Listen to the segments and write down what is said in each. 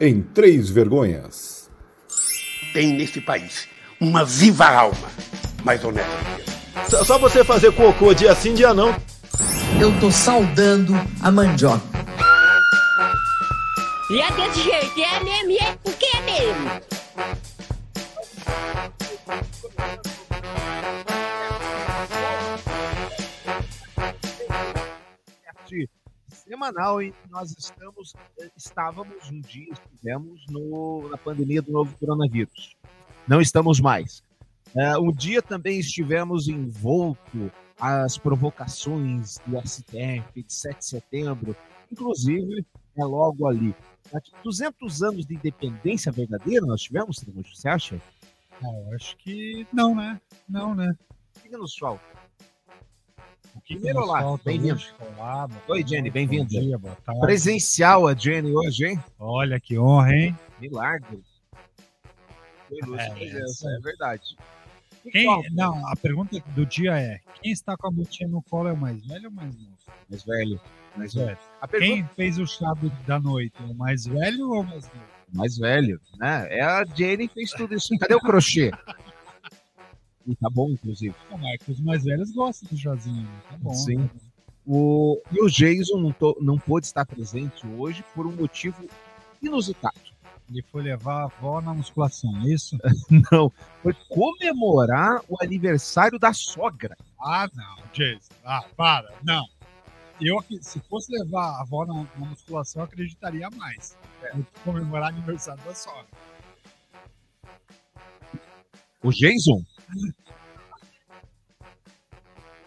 em Três Vergonhas. Tem nesse país uma viva alma mais honesta. Só, só você fazer cocô dia sim, dia não. Eu tô saudando a mandioca. E é desse jeito, é mesmo, e é porque é mesmo. Semanal em que nós estamos, eh, estávamos um dia, estivemos no, na pandemia do novo coronavírus. Não estamos mais. Uh, um dia também estivemos envolto às provocações do STF de 7 de setembro, inclusive é logo ali. 200 anos de independência verdadeira nós tivemos, você acha? Ah, eu acho que não, né? Não, né? Fica no sol. Primeiro lá, bem-vindo. Oi, Jenny, bem-vindo. Presencial a Jenny hoje, hein? Olha que honra, hein? Milagre. É, é, é verdade. Quem, não, a pergunta do dia é: quem está com a botinha no colo é o mais velho ou mais novo? Mais velho. Mais velho. Pergunta... Quem fez o chá da noite? O mais velho ou o mais novo? Mais velho, né? É a Jenny fez tudo isso. Cadê o crochê? E tá bom, inclusive. Não, é que os mais velhos gostam do chazinho. Né? Tá bom. Sim. Tá bom. O... E o Jason não, to... não pôde estar presente hoje por um motivo inusitado. Ele foi levar a avó na musculação, é isso? não, foi comemorar o aniversário da sogra. Ah, não, Jason. Ah, para, não. Eu, se fosse levar a avó na, na musculação, eu acreditaria mais. É. Comemorar o aniversário da sogra. O Jason?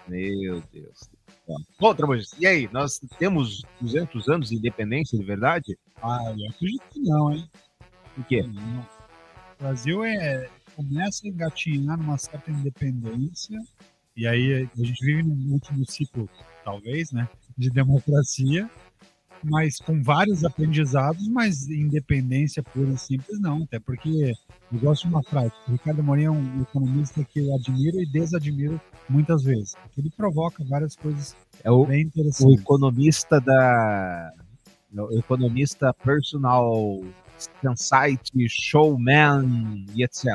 Meu Deus. Bom, Tramontes, e aí? Nós temos 200 anos de independência de verdade? Ah, eu acredito que não, hein? Por quê? Não. O Brasil é, começa a engatinhar numa certa independência, e aí a gente vive no último ciclo, talvez, né, de democracia, mas com vários aprendizados, mas independência pura e simples não, até porque eu gosto de uma frase, o Ricardo Morim é um economista que eu admiro e desadmiro muitas vezes, ele provoca várias coisas é o, bem interessantes. O economista da o economista personal site, showman e etc.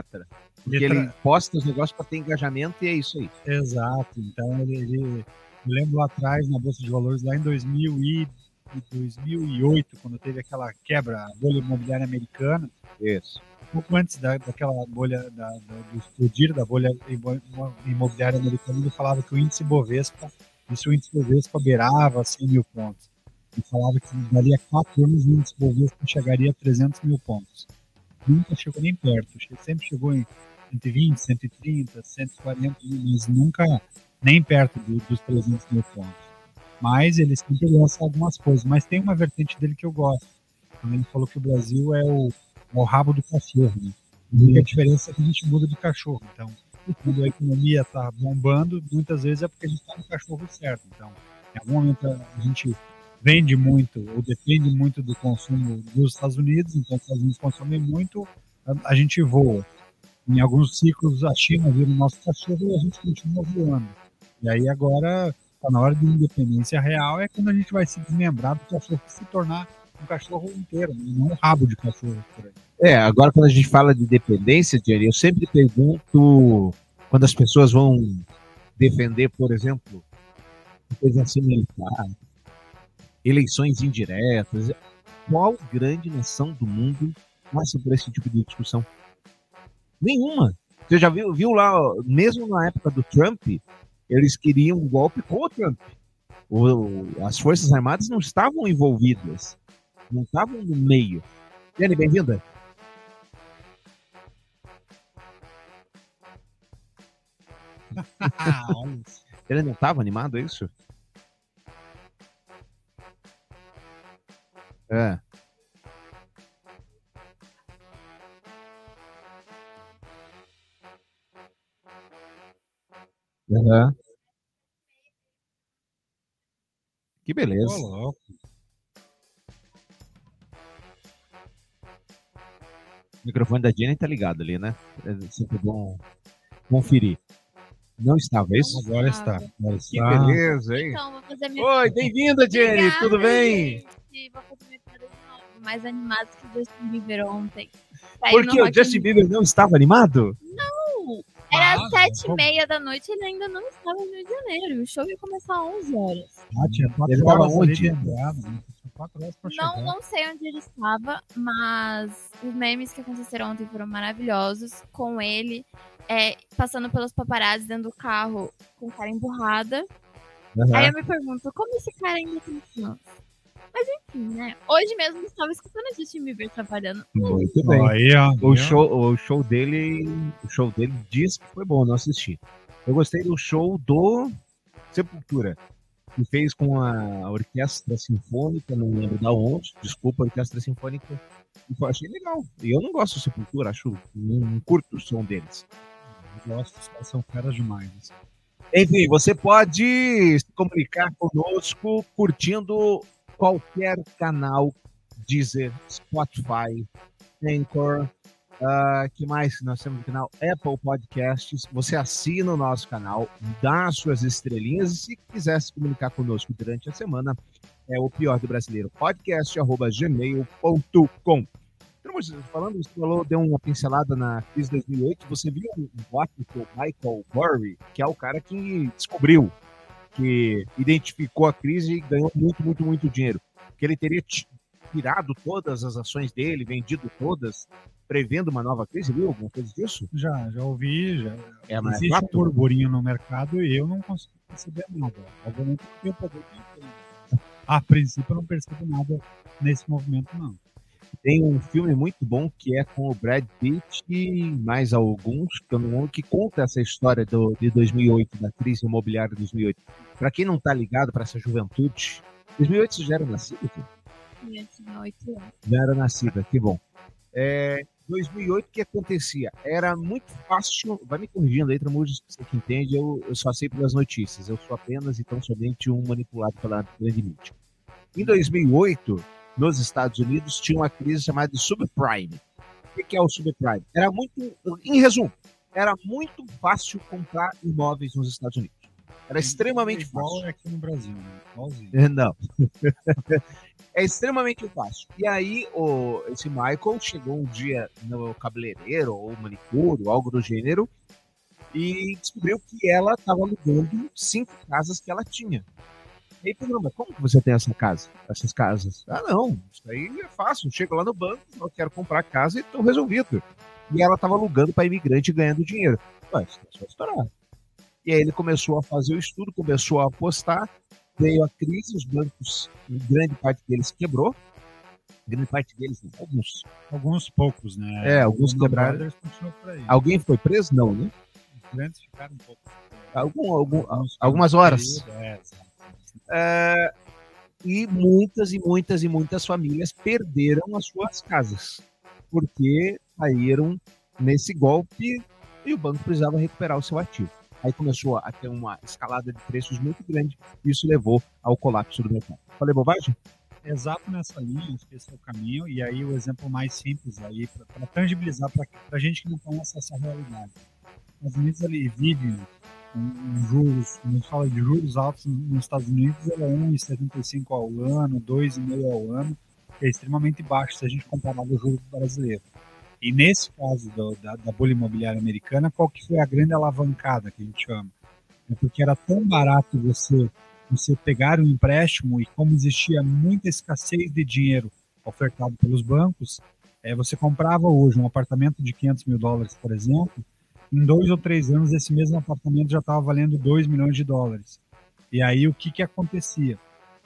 Porque ele, ele posta os negócios para ter engajamento e é isso aí. Exato. Então ele, ele eu lembro lá atrás na bolsa de valores lá em 2000 e 2008, quando teve aquela quebra, a bolha imobiliária americana. Isso. Um pouco antes da, daquela bolha, da, da, do explodir da bolha imobiliária americana, ele falava que o índice Bovespa, isso o índice Bovespa beirava 100 mil pontos. Ele falava que daria quatro anos o índice Bovespa chegaria a 300 mil pontos. Nunca chegou nem perto, sempre chegou em 120, 130, 140, mas nunca nem perto do, dos 300 mil pontos. Mas ele sempre lança algumas coisas. Mas tem uma vertente dele que eu gosto. Ele falou que o Brasil é o, é o rabo do cachorro. Né? E a diferença é que a gente muda de cachorro. Então, quando a economia está bombando, muitas vezes é porque a gente está no cachorro certo. Então, em algum momento a gente vende muito ou depende muito do consumo dos Estados Unidos, então os Estados Unidos consomem muito, a, a gente voa. Em alguns ciclos a China vira o nosso cachorro e a gente continua voando. E aí agora está na hora de independência real é quando a gente vai se desmembrar do cachorro se tornar um cachorro inteiro, né? não um rabo de cachorro. É, agora quando a gente fala de dependência, Jerry, eu sempre pergunto quando as pessoas vão defender, por exemplo, coisa assim militar, eleições indiretas, qual grande nação do mundo passa por esse tipo de discussão? Nenhuma. Você já viu, viu lá, mesmo na época do Trump, eles queriam um golpe com o Trump. O, as Forças Armadas não estavam envolvidas, não estavam no meio. Jenny, bem-vinda. Ele não estava animado, é isso? É. Uhum. Que beleza. O microfone da Jenny tá ligado ali, né? É sempre bom conferir. Não estava, é isso? Agora está. Agora está. Que beleza, hein? Então, vou fazer minha... Oi, bem-vinda, Jenny. Obrigada, Tudo bem? Gente. Vou fazer minha piada de novo, mais animados que o Justin Bieber ontem. Porque o Justin Bieber não estava animado? Não! Era sete e meia da noite e ele ainda não estava no Rio de Janeiro. O show ia começar às 11 horas. Ah, tinha quatro Ele horas onde? né? Não, não sei onde ele estava, mas os memes que aconteceram ontem foram maravilhosos. Com ele é, passando pelos paparazzi dentro do carro com cara emburrada. Aí eu me pergunto, como esse cara ainda tem fãs? Mas enfim, né? Hoje mesmo eu estava escutando o Justin Bieber trabalhando. Muito bem. Aí, ó. O show, o show dele, o show dele diz que foi bom, não assisti. Eu gostei do show do Sepultura, que fez com a Orquestra Sinfônica, não lembro da onde, desculpa, a Orquestra Sinfônica, e eu achei legal. E eu não gosto do Sepultura, acho, não, não curto o som deles. Eu gosto, os caras são feras demais. assim. Enfim, você pode se comunicar conosco curtindo qualquer canal, Deezer, Spotify, Anchor, ah, que mais nós temos no canal? Apple Podcasts. Você assina o nosso canal, dá suas estrelinhas e se quiser se comunicar conosco durante a semana, é o pior do brasileiro podcast, arroba gmail.com. Estamos falando, você falou, deu uma pincelada na crise de 2008. Você viu um voto que o Michael Burry, que é o cara que descobriu, que identificou a crise e ganhou muito, muito, muito dinheiro. Que ele teria ti- tirado todas as ações dele, vendido todas, prevendo uma nova crise. Viu alguma coisa disso? Já, já ouvi, já. É, mas Existe fato? um burburinho no mercado e eu não consigo perceber nada. Obviamente não tenho poder de. A princípio eu não percebo nada nesse movimento, não. Tem um filme muito bom que é com o Brad Pitt e mais alguns, que eu não lembro, que conta essa história do, de 2008, da crise imobiliária de 2008. Para quem não tá ligado para essa juventude, 2008 você já era nascido? Tinha anos. Já era nascida, que bom. É, 2008, o que acontecia? Era muito fácil, vai me corrigindo aí, Tramujas, você que entende, eu, eu só sei pelas notícias, eu sou apenas e tão somente um manipulado pela grande mídia. Em 2008, nos Estados Unidos, tinha uma crise chamada de subprime. O que é o subprime? Era muito, em resumo, era muito fácil comprar imóveis nos Estados Unidos. Era extremamente Igual fácil. é aqui no Brasil, né? Não. é extremamente fácil. E aí, o, esse Michael chegou um dia no cabeleireiro ou manicure, algo do gênero, e descobriu que ela estava alugando cinco casas que ela tinha. E aí, mas como que você tem essa casa, essas casas? Ah, não, isso aí é fácil. Chego lá no banco, eu quero comprar casa e estou resolvido. E ela estava alugando para imigrante e ganhando dinheiro. Isso é só estourar. E aí ele começou a fazer o estudo, começou a apostar, veio a crise, os bancos, grande parte deles quebrou. Grande parte deles, não, alguns. Alguns poucos, né? É, alguns quebraram. Alguém foi preso? Não, né? Os grandes ficaram um pouco. Algum, algum, algumas horas. é, exato. É, e muitas e muitas e muitas famílias perderam as suas casas porque caíram nesse golpe e o banco precisava recuperar o seu ativo. Aí começou a ter uma escalada de preços muito grande e isso levou ao colapso do mercado. Falei bobagem? Exato nessa linha, esse é o caminho. E aí o exemplo mais simples aí, para tangibilizar para gente que não conhece essa realidade. Os Estados Unidos ali vivem juros, quando a gente fala de juros altos nos Estados Unidos, ela é 1,75 ao ano, 2,5 ao ano, que é extremamente baixo se a gente comparar com o juro brasileiro. E nesse caso do- da, da bolha imobiliária americana, qual que foi a grande alavancada que a gente chama? É porque era tão barato você você pegar um empréstimo e como existia muita escassez de dinheiro ofertado pelos bancos, é, você comprava hoje um apartamento de 500 mil dólares, por exemplo, em dois ou três anos esse mesmo apartamento já estava valendo 2 milhões de dólares. E aí o que, que acontecia?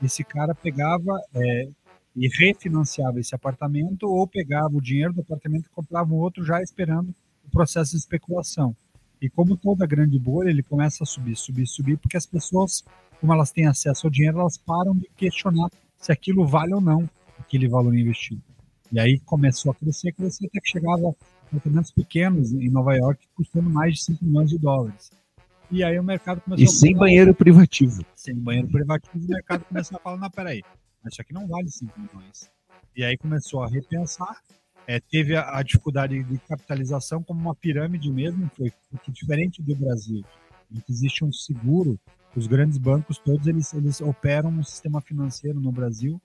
Esse cara pegava é, e refinanciava esse apartamento ou pegava o dinheiro do apartamento e comprava um outro já esperando o processo de especulação. E como toda grande bolha, ele começa a subir, subir, subir, porque as pessoas, como elas têm acesso ao dinheiro, elas param de questionar se aquilo vale ou não aquele valor investido. E aí começou a crescer, crescer, até que chegava apartamentos pequenos em Nova York custando mais de 5 milhões de dólares. E aí o mercado começou E a sem falar- banheiro privativo. sem banheiro privativo, o mercado começou a falar, não, peraí, isso aqui não vale 5 milhões. E aí começou a repensar, é, teve a, a dificuldade de capitalização como uma pirâmide mesmo, foi porque diferente do Brasil, em que existe um seguro, os grandes bancos todos, eles, eles operam um sistema financeiro no Brasil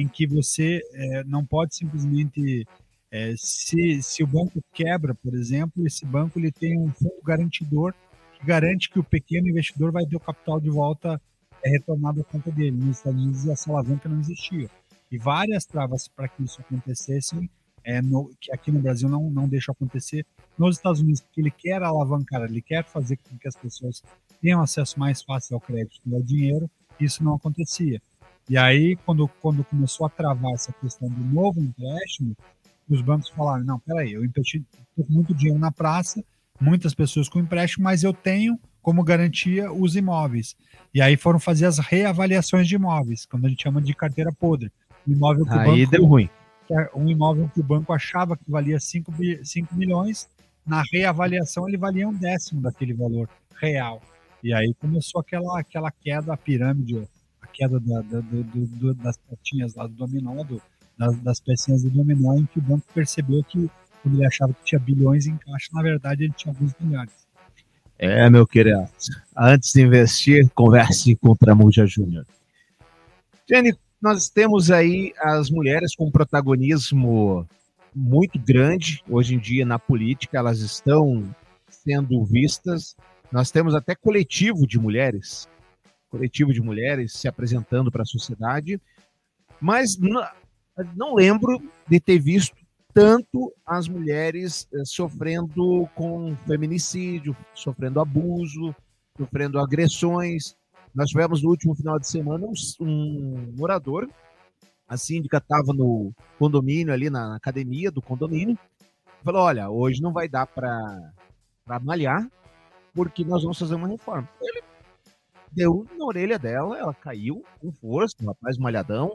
em que você é, não pode simplesmente é, se, se o banco quebra, por exemplo, esse banco ele tem um fundo garantidor que garante que o pequeno investidor vai ter o capital de volta é, retornado à conta dele. Nos Estados Unidos essa alavanca não existia. E várias travas para que isso acontecesse, é, no, que aqui no Brasil não, não deixa acontecer. Nos Estados Unidos, porque ele quer alavancar, ele quer fazer com que as pessoas tenham acesso mais fácil ao crédito e ao dinheiro, isso não acontecia. E aí, quando, quando começou a travar essa questão do novo empréstimo, os bancos falaram: não, peraí, eu investi muito dinheiro na praça, muitas pessoas com empréstimo, mas eu tenho como garantia os imóveis. E aí foram fazer as reavaliações de imóveis, quando a gente chama de carteira podre. Um imóvel que Aí o banco, deu ruim. um imóvel que o banco achava que valia 5, 5 milhões, na reavaliação ele valia um décimo daquele valor real. E aí começou aquela, aquela queda, a pirâmide, queda da, da, do, do, das pecinhas lá do dominó, do, das, das pecinhas do dominó, em que o banco percebeu que quando ele achava que tinha bilhões em caixa, na verdade ele tinha alguns milhares. É, meu querido. Antes de investir, converse com o Tramuja Júnior. Jenny, nós temos aí as mulheres com protagonismo muito grande hoje em dia na política, elas estão sendo vistas. Nós temos até coletivo de mulheres, coletivo de mulheres se apresentando para a sociedade, mas não, lembro de ter visto tanto as mulheres eh, sofrendo com feminicídio, sofrendo abuso, sofrendo agressões. Nós tivemos no último final de semana um, um morador, a síndica estava no condomínio, ali na academia do condomínio, falou: Olha, hoje não vai dar para malhar, porque nós vamos fazer uma reforma. Ele deu na orelha dela, ela caiu com força, um rapaz malhadão.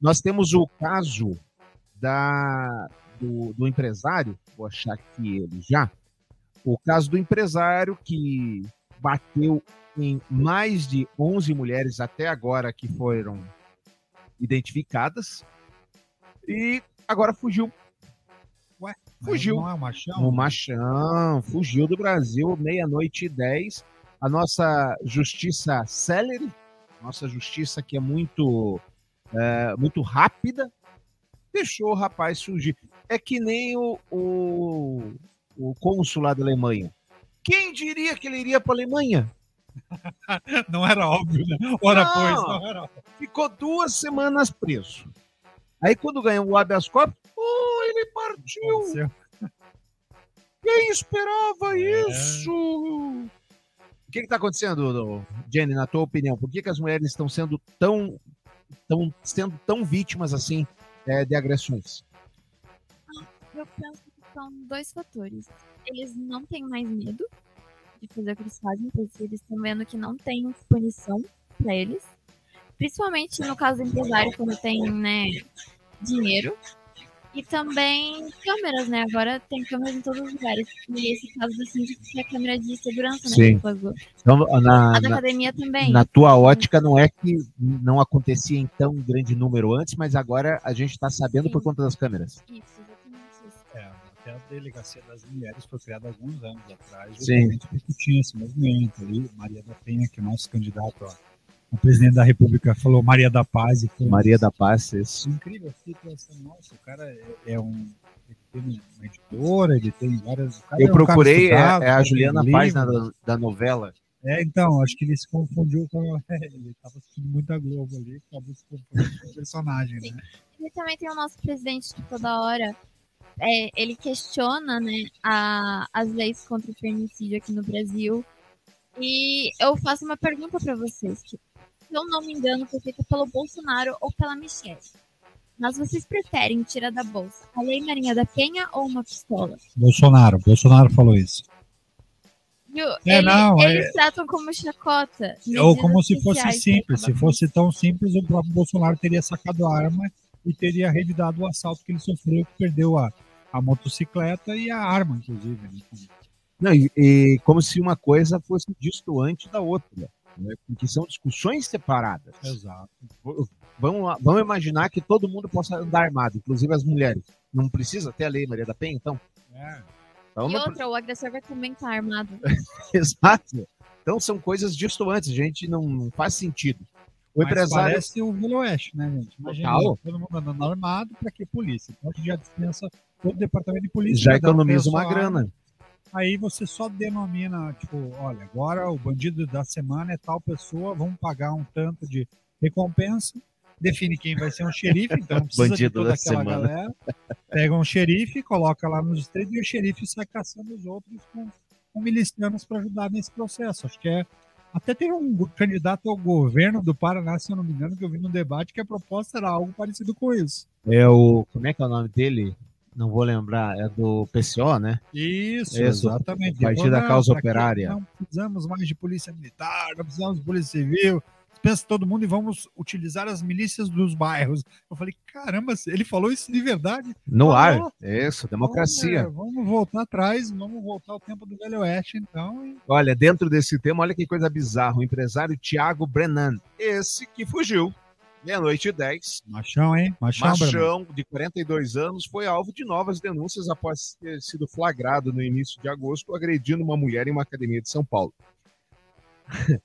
Nós temos o caso da, do, do empresário, vou achar aqui ele já, o caso do empresário que bateu em mais de 11 mulheres até agora que foram identificadas e agora fugiu. Ué, fugiu. Não é o machão? O machão fugiu do Brasil, meia-noite e dez. A nossa justiça célere, nossa justiça que é muito, é, muito rápida, deixou o rapaz fugir. É que nem o, o, o cônsul lá da Alemanha. Quem diria que ele iria para a Alemanha? não era óbvio, né? Ora, Não. pois, não era óbvio. Ficou duas semanas preso. Aí quando ganhou o habeas corpus, oh, ele partiu. Quem esperava É. isso? O que está acontecendo, Jenny, na tua opinião? Por que, que as mulheres estão sendo tão, tão, sendo tão vítimas assim é, de agressões? Eu penso que são dois fatores. Eles não têm mais medo de fazer o que eles fazem, porque eles estão vendo que não tem punição pra eles. Principalmente no caso do empresário, quando tem, né, dinheiro. E também câmeras, né? Agora tem câmeras em todos os lugares. E esse caso do síndico que é a câmera de segurança, né? Sim. Então, na, A da na, academia também. na tua ótica, não é que não acontecia em tão grande número antes, mas agora a gente está sabendo por Sim. conta das câmeras. Isso, exatamente isso. É, até a delegacia das mulheres foi criada alguns anos atrás, Sim. justamente porque tinha esse movimento ali. Maria da Penha, que é o nosso candidato a, a presidente da República, falou Maria da Paz e foi Maria da Paz, isso. incrível. Eu fiquei pensando, nossa, o cara é, é um. Ele tem uma editora, ele tem várias. o cara Eu é um procurei, é, estudado, é a tem Juliana. Paz na- da, da novela. É, então, acho que ele se confundiu com. ele estava assistindo muita Globo ali, acabou se confundindo com o personagem, né? E também tem o nosso presidente que toda hora é, ele questiona né, a- as leis contra o feminicídio aqui no Brasil. E eu faço uma pergunta para vocês. Que, se eu não me engano, foi feita pelo Bolsonaro ou pela Michelle. Mas vocês preferem tirar da bolsa a Lei Marinha da Penha ou uma pistola? Bolsonaro, Bolsonaro falou isso. Viu? É, Ele- não, é- eles tratam como chacota. Ou medidas como se fosse pra simples. Se fosse tão simples, o próprio Bolsonaro teria sacado a arma e teria revidado o assalto que ele sofreu, que perdeu a, a motocicleta e a arma, inclusive. né? Não, e, e como se uma coisa fosse distoante da outra, né? porque são discussões separadas. Exato. Vamos, vamos imaginar que todo mundo possa andar armado, inclusive as mulheres. Não precisa ter a lei Maria da Penha, então? É. Então, E não- outra, o agressor vai também estar armado. Exato. Então são coisas distantes, gente, não, não faz sentido. O Mas empresário. parece o Velho Oeste, né, gente? Imagina, Total. todo mundo andando armado, pra que polícia? Então a gente já dispensa todo o departamento de polícia. Já economiza uma grana. Aí você só denomina, tipo, olha, agora o bandido da semana é tal pessoa, vamos pagar um tanto de recompensa, define quem vai ser um xerife, então não precisa de Bandido toda da aquela semana. galera. Pega um xerife, coloca lá nos distritos e o xerife sai caçando os outros com, com milicianos para ajudar nesse processo. Acho que é. Até teve um candidato ao governo do Paraná, se eu não me engano, que eu vi no debate que a proposta era algo parecido com isso. É o. Como é que é o nome dele? Não vou lembrar. É do PCO, né? Isso, Isso, exatamente. Partido Ele da Causa "Não, pra quê? Operária." Não precisamos mais de polícia militar, não precisamos de polícia civil. Pensa todo mundo e vamos utilizar as milícias dos bairros. Eu falei, caramba, ele falou isso de verdade? No Falou. ar. Isso, democracia. Vamos, vamos voltar atrás, vamos voltar ao tempo do Velho Oeste, então. e- Olha, dentro desse tema, olha que coisa bizarra. O empresário Thiago Brennan. Esse que fugiu. Meia-noite e 10. Machão, hein? Machão. Machão, de 42 anos, foi alvo de novas denúncias após ter sido flagrado no início de agosto agredindo uma mulher em uma academia de São Paulo.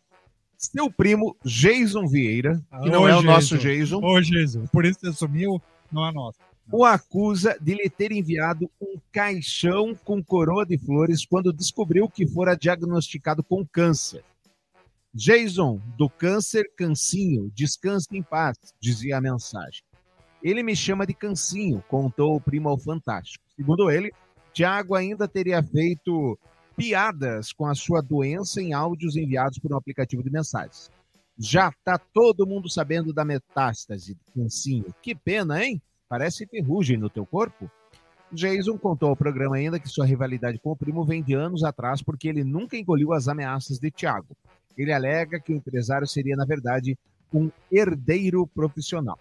Seu primo, Jason Vieira, que não Ô, é o nosso Jason, Ô, Jesus, por isso você sumiu, não é nosso. o acusa de lhe ter enviado um caixão com coroa de flores quando descobriu que fora diagnosticado com câncer. Jason, do câncer Cancinho, descanse em paz, dizia a mensagem. Ele me chama de Cancinho, contou o primo ao Fantástico. Segundo ele, Tiago ainda teria feito piadas com a sua doença em áudios enviados por um aplicativo de mensagens. Já tá todo mundo sabendo da metástase, Cancinho. Que pena, hein? Parece ferrugem no teu corpo. Jason contou ao programa ainda que sua rivalidade com o primo vem de anos atrás porque ele nunca engoliu as ameaças de Tiago. Ele alega que o empresário seria, na verdade, um herdeiro profissional.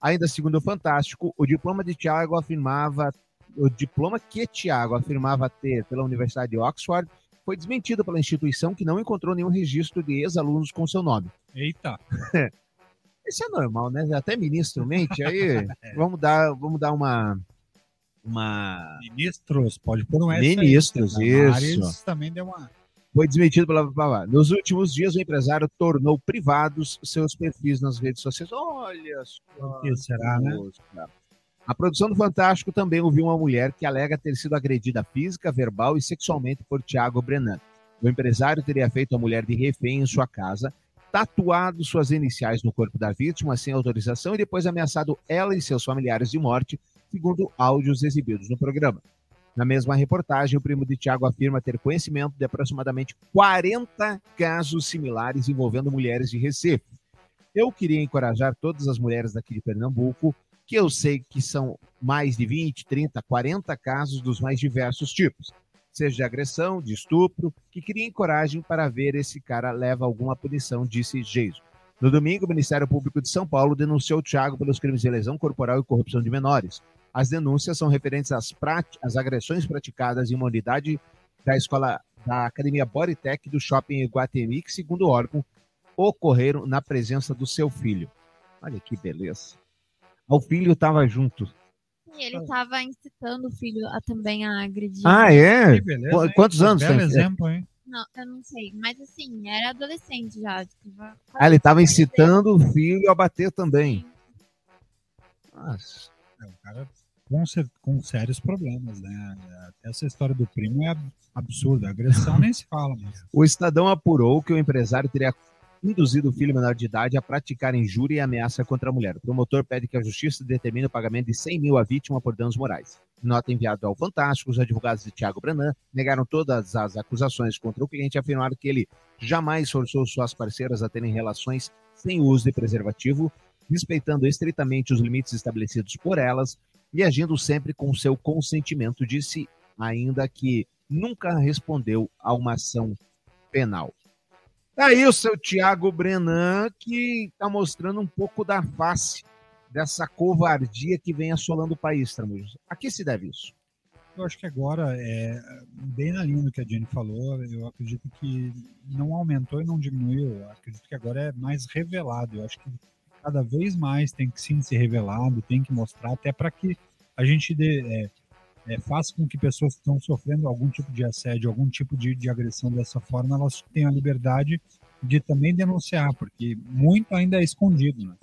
Ainda segundo o Fantástico, o diploma de Tiago afirmava, o diploma que Tiago afirmava ter pela Universidade de Oxford foi desmentido pela instituição que não encontrou nenhum registro de ex-alunos com seu nome. Eita. Isso é normal, né? Até ministro mente. Aí vamos dar, vamos dar uma, uma. Ministros, pode pôr um S aí, Ministros, porque isso. Damares também deu uma. Foi desmentido pela Nos últimos dias, o empresário tornou privados seus perfis nas redes sociais. Olha só. O que será, né? A produção do Fantástico também ouviu uma mulher que alega ter sido agredida física, verbal e sexualmente por Tiago Brenan. O empresário teria feito a mulher de refém em sua casa, tatuado suas iniciais no corpo da vítima sem autorização e depois ameaçado ela e seus familiares de morte, segundo áudios exibidos no programa. Na mesma reportagem, o primo de Tiago afirma ter conhecimento de aproximadamente 40 casos similares envolvendo mulheres de Recife. Eu queria encorajar todas as mulheres daqui de Pernambuco, que eu sei que são mais de 20, 30, 40 casos dos mais diversos tipos, seja de agressão, de estupro, que criem coragem para ver esse cara leva alguma punição, disse Jason. No domingo, o Ministério Público de São Paulo denunciou Tiago pelos crimes de lesão corporal e corrupção de menores. As denúncias são referentes às, prati- às agressões praticadas em uma unidade da escola da Academia Bodytech do Shopping Iguatemi, que, segundo o órgão, ocorreram na presença do seu filho. Olha que beleza. O filho estava junto. E ele tava incitando o filho a também a agredir. Ah, é? Que beleza, Qu- hein? Quantos anos Belo tem? exemplo, hein? Não, eu não sei. Mas assim, era adolescente já. tava Ah, ele estava incitando o filho a bater também. Nossa. É um cara com, com sérios problemas, né? Essa história do primo é ab- absurda. Agressão nem se fala, mas. O Estadão apurou que o empresário teria induzido o filho menor de idade a praticar injúria e ameaça contra a mulher. O promotor pede que a justiça determine o pagamento de 100 mil à vítima por danos morais. Nota enviada ao Fantástico, os advogados de Tiago Brenan negaram todas as acusações contra o cliente e afirmaram que ele jamais forçou suas parceiras a terem relações sem uso de preservativo, respeitando estritamente os limites estabelecidos por elas e agindo sempre com seu consentimento, disse ainda que nunca respondeu a uma ação penal. Aí o seu Tiago Brenan, que está mostrando um pouco da face dessa covardia que vem assolando o país, Tramujas. A que se deve isso? Eu acho que agora, é, bem na linha do que a Jenny falou, eu acredito que não aumentou e não diminuiu. Eu acredito que agora é mais revelado. Eu acho que cada vez mais tem que sim ser revelado, tem que mostrar, até para que a gente dê, é, é, faça com que pessoas que estão sofrendo algum tipo de assédio, algum tipo de, de agressão dessa forma, elas tenham a liberdade de também denunciar, porque muito ainda é escondido, né?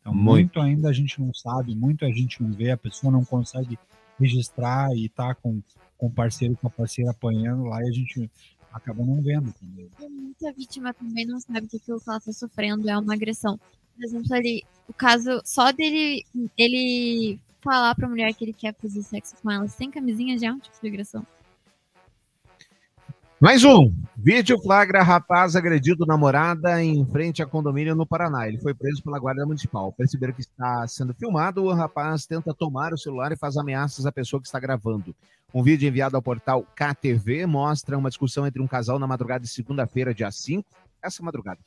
Então, Muito. muito. ainda a gente não sabe, muito a gente não vê, a pessoa não consegue registrar e tá com, com o parceiro, com a parceira apanhando lá e a gente acaba não vendo também. E muita vítima também não sabe que aquilo que ela está sofrendo é uma agressão. Por exemplo, ali, o caso só dele ele falar pra mulher que ele quer fazer sexo com ela sem camisinha já é um tipo de agressão. Mais um. Vídeo flagra rapaz agredido namorada em frente a condomínio no Paraná. Ele foi preso pela Guarda Municipal. Perceberam que está sendo filmado, o rapaz tenta tomar o celular e faz ameaças à pessoa que está gravando. Um vídeo enviado ao portal KTV mostra uma discussão entre um casal na madrugada de segunda-feira, dia 5, essa madrugada,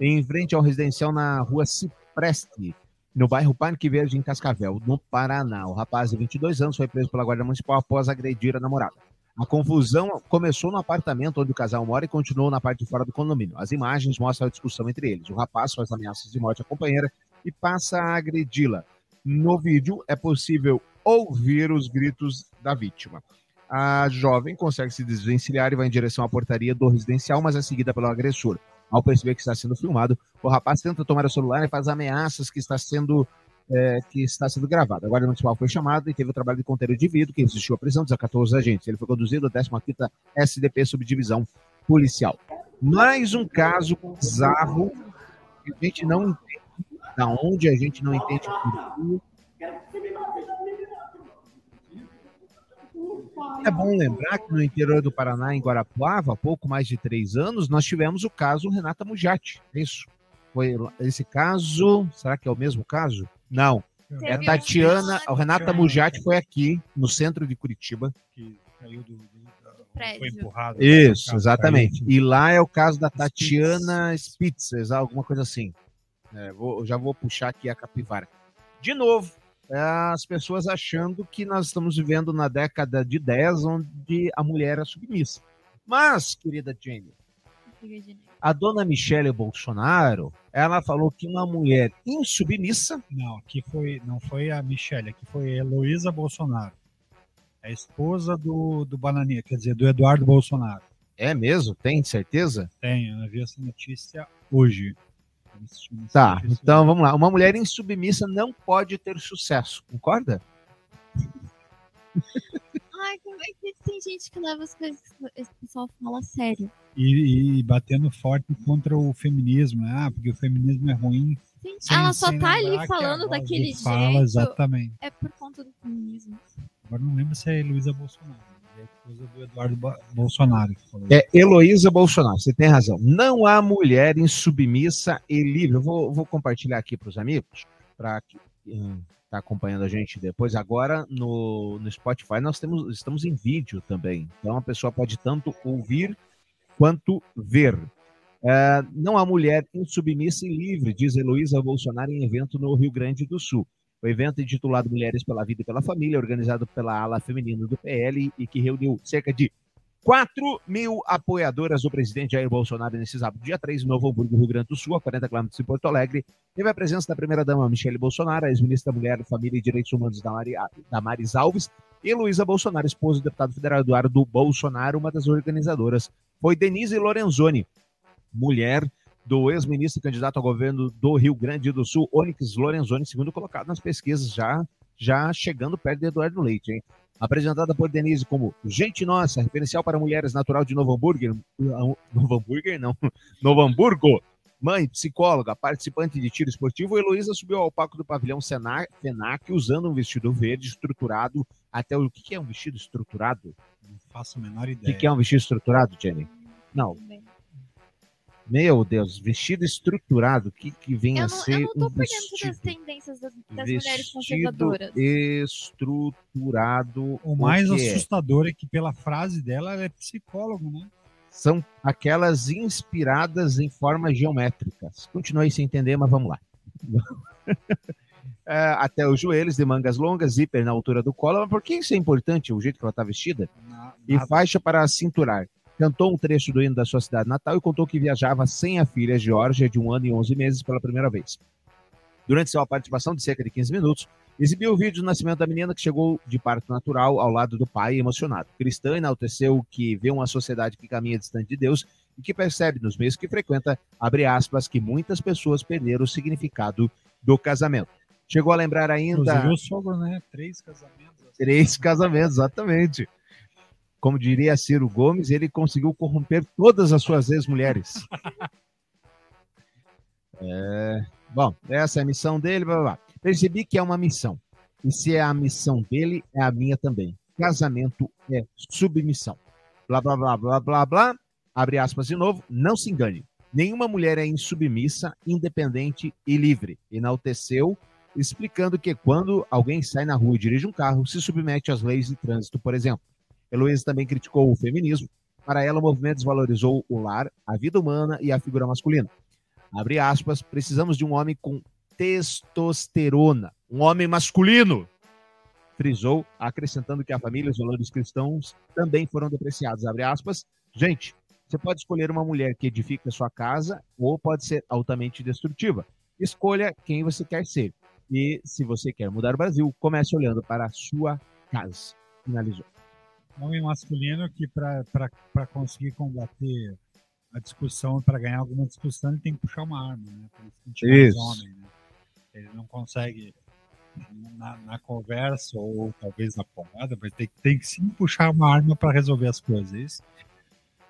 em frente ao residencial na rua Cipreste, no bairro Parque Verde, em Cascavel, no Paraná. O rapaz de 22 anos foi preso pela Guarda Municipal após agredir a namorada. A confusão começou no apartamento onde o casal mora e continuou na parte de fora do condomínio. As imagens mostram a discussão entre eles. O rapaz faz ameaças de morte à companheira e passa a agredi-la. No vídeo é possível ouvir os gritos da vítima. A jovem consegue se desvencilhar e vai em direção à portaria do residencial, mas é seguida pelo agressor. Ao perceber que está sendo filmado, o rapaz tenta tomar o celular e faz ameaças que está sendo é, que está sendo gravado. A Guarda Municipal foi chamada e teve o trabalho de conter o indivíduo, que resistiu à prisão, desacatou os agentes. Ele foi conduzido à 15ª SDP Subdivisão Policial. Mais um caso bizarro que a gente não entende da onde, a gente não entende por quê. É bom lembrar que no interior do Paraná, em Guarapuava, há pouco mais de três anos, nós tivemos o caso Renata Mujati. Isso. Foi esse caso. Será que é o mesmo caso? Não. É Tatiana. O Renata Mujati foi aqui, no centro de Curitiba. Que caiu do, foi empurrado. Isso, Caiu. exatamente. E lá é o caso da Tatiana Spitzers, alguma coisa assim. É, vou- eu já vou puxar aqui a capivara. De novo, é, as pessoas achando que nós estamos vivendo na década de 10, onde a mulher é submissa. Mas, querida Jenny, a dona Michele Bolsonaro, ela falou que uma mulher insubmissa Não, aqui foi, não foi a Michelle, aqui foi a Heloísa Bolsonaro. É a esposa do, do Bananinha, quer dizer, do Eduardo Bolsonaro. é mesmo? Tem certeza? Tem, eu vi essa notícia hoje. Tá, notícia então vamos lá. Uma mulher insubmissa não pode ter sucesso, concorda? Ai, como é que tem gente que leva as coisas que esse pessoal fala a sério? E, e batendo forte contra o feminismo, né? Ah, porque o feminismo é ruim. Gente, sem- ela só tá ali falando daquele que Fala, jeito. exatamente. É por conta do feminismo. Agora não lembro se é a Heloísa Bolsonaro. Do Eduardo Bolsonaro. É Heloísa Bolsonaro, você tem razão. Não há mulher insubmissa e livre. Eu vou, vou compartilhar aqui para os amigos, para que está acompanhando a gente depois. Agora no, no Spotify nós temos, estamos em vídeo também. Então a pessoa pode tanto ouvir quanto ver. É, não há mulher insubmissa e livre, diz Heloísa Bolsonaro em evento no Rio Grande do Sul. O evento intitulado Mulheres pela Vida e pela Família, organizado pela ala feminina do PL e que reuniu cerca de 4 mil apoiadoras do presidente Jair Bolsonaro nesse sábado, dia 3, em Novo Hamburgo, Rio Grande do Sul, a 40 quilômetros de Porto Alegre. Teve a presença da primeira-dama Michele Bolsonaro, ex-ministra da Mulher, Família e Direitos Humanos Damari- Damares Alves, e Luísa Bolsonaro, esposa do deputado federal Eduardo Bolsonaro, uma das organizadoras. Foi Denise Lorenzoni, mulher do ex-ministro e candidato ao governo do Rio Grande do Sul, Onyx Lorenzoni, segundo colocado nas pesquisas, já, já chegando perto de Eduardo Leite, hein? Apresentada por Denise como Gente Nossa, referencial para mulheres natural de Novo Hamburgo, Novo Hamburgo não, Novo Hamburgo, mãe, psicóloga, participante de tiro esportivo, Heloísa subiu ao palco do pavilhão Senac, FENAC usando um vestido verde estruturado até o... O que é um vestido estruturado? Não faço a menor O ideia. que que é um vestido estruturado, Jenny? Não, meu Deus, vestido estruturado, o que, que vem Eu a não, ser eu não tô um por dentro das tendências das, das mulheres conservadoras. estruturado. O mais que é? assustador é que pela frase dela, ela é psicólogo, né? São aquelas inspiradas em formas geométricas. Continuei sem entender, mas vamos lá. É, até os joelhos, de mangas longas, zíper na altura do colo. Mas por que isso é importante, o jeito que ela está vestida? Na- E faixa para cinturar. Cantou um trecho do hino da sua cidade natal e contou que viajava sem a filha Georgia, de um ano e 11 meses, pela primeira vez. Durante sua participação de cerca de 15 minutos, exibiu o vídeo do nascimento da menina que chegou de parto natural ao lado do pai emocionado. Cristã enalteceu que vê uma sociedade que caminha distante de Deus e que percebe nos meios que frequenta, abre aspas, que muitas pessoas perderam o significado do casamento. Chegou a lembrar ainda. Inclusive o sogro, né? Três casamentos. Três casamentos, exatamente. Como diria Ciro Gomes, ele conseguiu corromper todas as suas ex-mulheres. É, bom, essa é a missão dele. Blá, blá, blá. Percebi que é uma missão. E se é a missão dele, é a minha também. Casamento é submissão. Blá, blá, blá, blá, blá, blá. Abre aspas de novo. Não se engane. Nenhuma mulher é insubmissa, independente e livre. Enalteceu, explicando que quando alguém sai na rua e dirige um carro, se submete às leis de trânsito, por exemplo. Heloísa também criticou o feminismo. Para ela, o movimento desvalorizou o lar, a vida humana e a figura masculina. Abre aspas, precisamos de um homem com testosterona, um homem masculino, frisou, acrescentando que a família e os valores cristãos também foram depreciados. Abre aspas. Gente, você pode escolher uma mulher que edifica sua casa ou pode ser altamente destrutiva. Escolha quem você quer ser. E se você quer mudar o Brasil, comece olhando para a sua casa. Finalizou. Homem masculino que para conseguir combater a discussão, para ganhar alguma discussão, ele tem que puxar uma arma, né? Isso. Homem, né? Ele não consegue na, na, conversa ou talvez na porrada, mas tem, tem que sim puxar uma arma para resolver as coisas.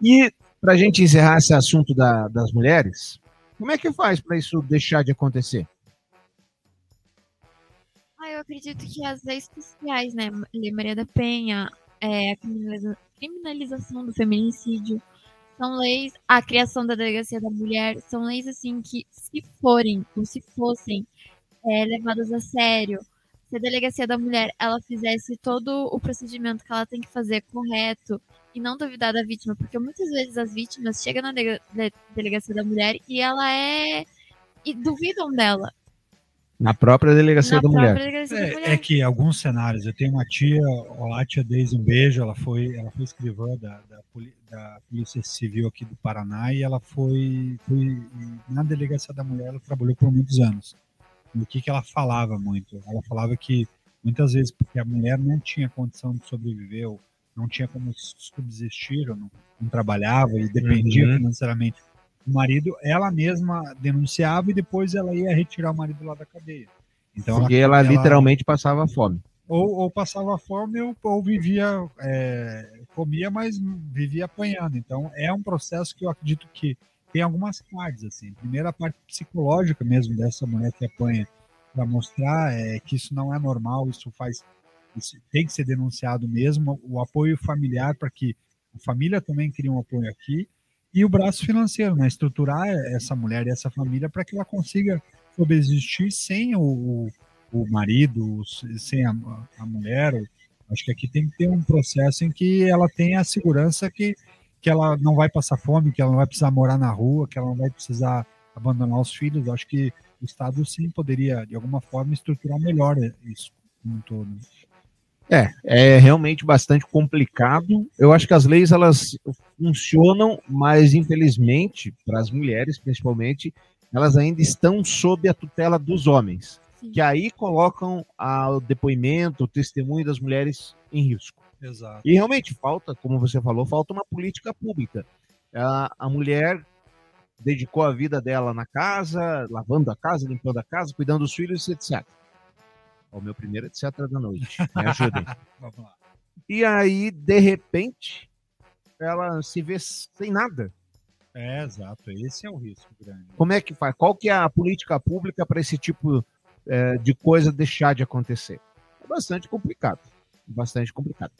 E para a gente encerrar esse assunto da, das mulheres, como é que faz para isso deixar de acontecer? Ah, eu acredito que as leis sociais, né, Maria da Penha, é, a criminaliza criminalização do feminicídio, são leis, a criação da delegacia da mulher, são leis assim que, se forem ou se fossem é, levadas a sério, se a delegacia da mulher ela fizesse todo o procedimento que ela tem que fazer correto e não duvidar da vítima, porque muitas vezes as vítimas chegam na de delegacia da mulher e ela é e duvidam dela. Na própria delegacia, Na da, própria mulher. delegacia da mulher. É, é que alguns cenários, eu tenho uma tia, olá tia Deise, um beijo, ela foi, ela foi escrivã da, da, poli- da Polícia Civil aqui do Paraná e ela foi, foi na delegacia da mulher, ela trabalhou por muitos anos. E o que, que ela falava muito? Ela falava que muitas vezes, porque a mulher não tinha condição de sobreviver, ou não tinha como subsistir, ou não, não trabalhava e dependia Uhum. financeiramente do marido, ela mesma denunciava e depois ela ia retirar o marido lá da cadeia. Então Porque ela, literalmente passava fome. ou, ou passava fome ou, ou vivia, é, comia, mas vivia apanhando. Então é um processo que eu acredito que tem algumas partes. Assim. Primeiro, a parte psicológica mesmo dessa mulher que apanha, para mostrar é, que isso não é normal, isso faz. Isso tem que ser denunciado mesmo. O apoio familiar para que a família também crie um apoio aqui. E o braço financeiro, né? estruturar essa mulher e essa família para que ela consiga subsistir sem o, o o marido, sem a, a mulher. Acho que aqui tem que ter um processo em que ela tenha a segurança que, que ela não vai passar fome, que ela não vai precisar morar na rua, que ela não vai precisar abandonar os filhos. Acho que o Estado sim poderia, de alguma forma, estruturar melhor isso como um todo. É, é realmente bastante complicado. Eu acho que as leis elas funcionam, mas infelizmente, para as mulheres principalmente, elas ainda estão sob a tutela dos homens, Sim. que aí colocam o depoimento, o testemunho das mulheres em risco. Exato. E realmente falta, como você falou, falta uma política pública. A, a mulher dedicou a vida dela na casa, lavando a casa, limpando a casa, cuidando dos filhos, etc. É o meu primeiro etc da noite. Me ajudem. Vamos lá. E aí, de repente, ela se vê sem nada. É, exato. Esse é o risco grande. Como é que faz? Qual que é a política pública para esse tipo eh, de coisa deixar de acontecer? É bastante complicado. Bastante complicado.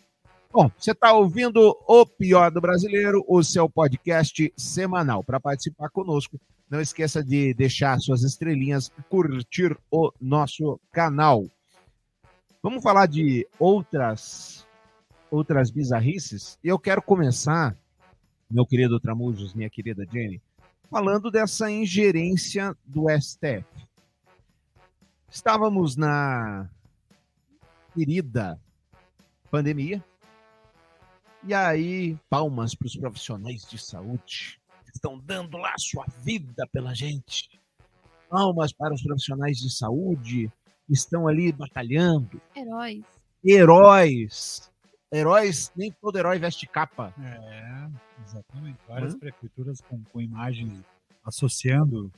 Bom, você está ouvindo o Pior do Brasileiro, o seu podcast semanal. Para participar conosco, não esqueça de deixar suas estrelinhas e curtir o nosso canal. Vamos falar de outras outras bizarrices. E eu quero começar, meu querido Tramujos, minha querida Jenny, falando dessa ingerência do STF. Estávamos na querida pandemia, e aí, palmas para os profissionais de saúde que estão dando lá sua vida pela gente. Palmas para os profissionais de saúde estão ali batalhando Heróis. heróis. heróis, nem todo herói veste capa. É, exatamente. Várias prefeituras com, com imagens associando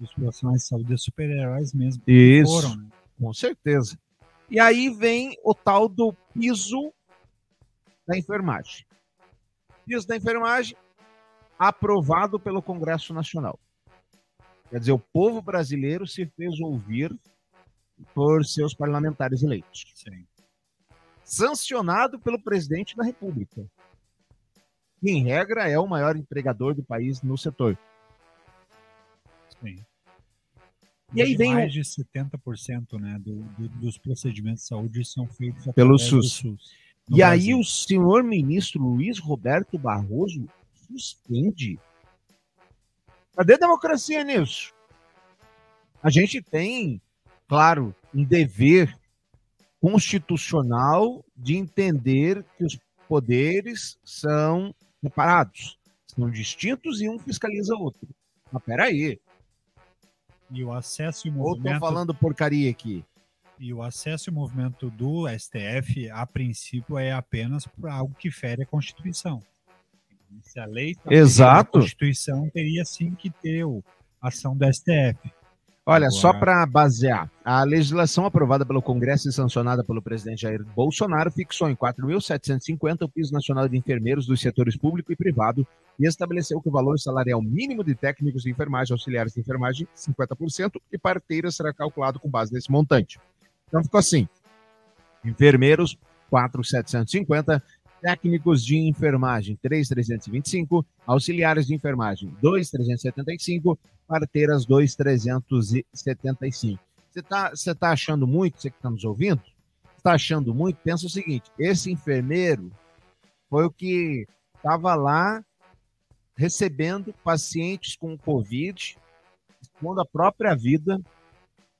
os profissionais de saúde a super-heróis mesmo. Isso. Foram, né? Com certeza. E aí vem o tal do piso da enfermagem. Piso da enfermagem aprovado pelo Congresso Nacional. Quer dizer, o povo brasileiro se fez ouvir por seus parlamentares eleitos. Sim. Sancionado pelo presidente da República. Que, em regra, é o maior empregador do país no setor. Sim. E aí vem o- mais de 70% né, do, do- dos procedimentos de saúde são feitos Pelo SUS. no E aí Brasil. o senhor ministro Luiz Roberto Barroso suspende. Cadê a democracia nisso? A gente tem, claro, um dever constitucional de entender que os poderes são separados, são distintos e um fiscaliza o outro. Mas peraí, E o acesso e o ou tô movimento falando porcaria aqui. E o acesso e movimento do STF, a princípio, é apenas para algo que fere a Constituição. Se a lei Exato. a Constituição teria sim que ter o, a ação do STF. Olha, Agora- só para basear, a legislação aprovada pelo Congresso e sancionada pelo presidente Jair Bolsonaro fixou em 4.750 o piso nacional de enfermeiros dos setores público e privado e estabeleceu que o valor salarial mínimo de técnicos de enfermagem, auxiliares de enfermagem, 50%, e parteiras será calculado com base nesse montante. Então ficou assim: enfermeiros, 4.750, técnicos de enfermagem, 3.325, auxiliares de enfermagem, 2.375, parteiras 2,375. Você está você tá achando muito, você que está nos ouvindo? Está achando muito? Pensa o seguinte: esse enfermeiro foi o que estava lá recebendo pacientes com Covid, expondo a própria vida,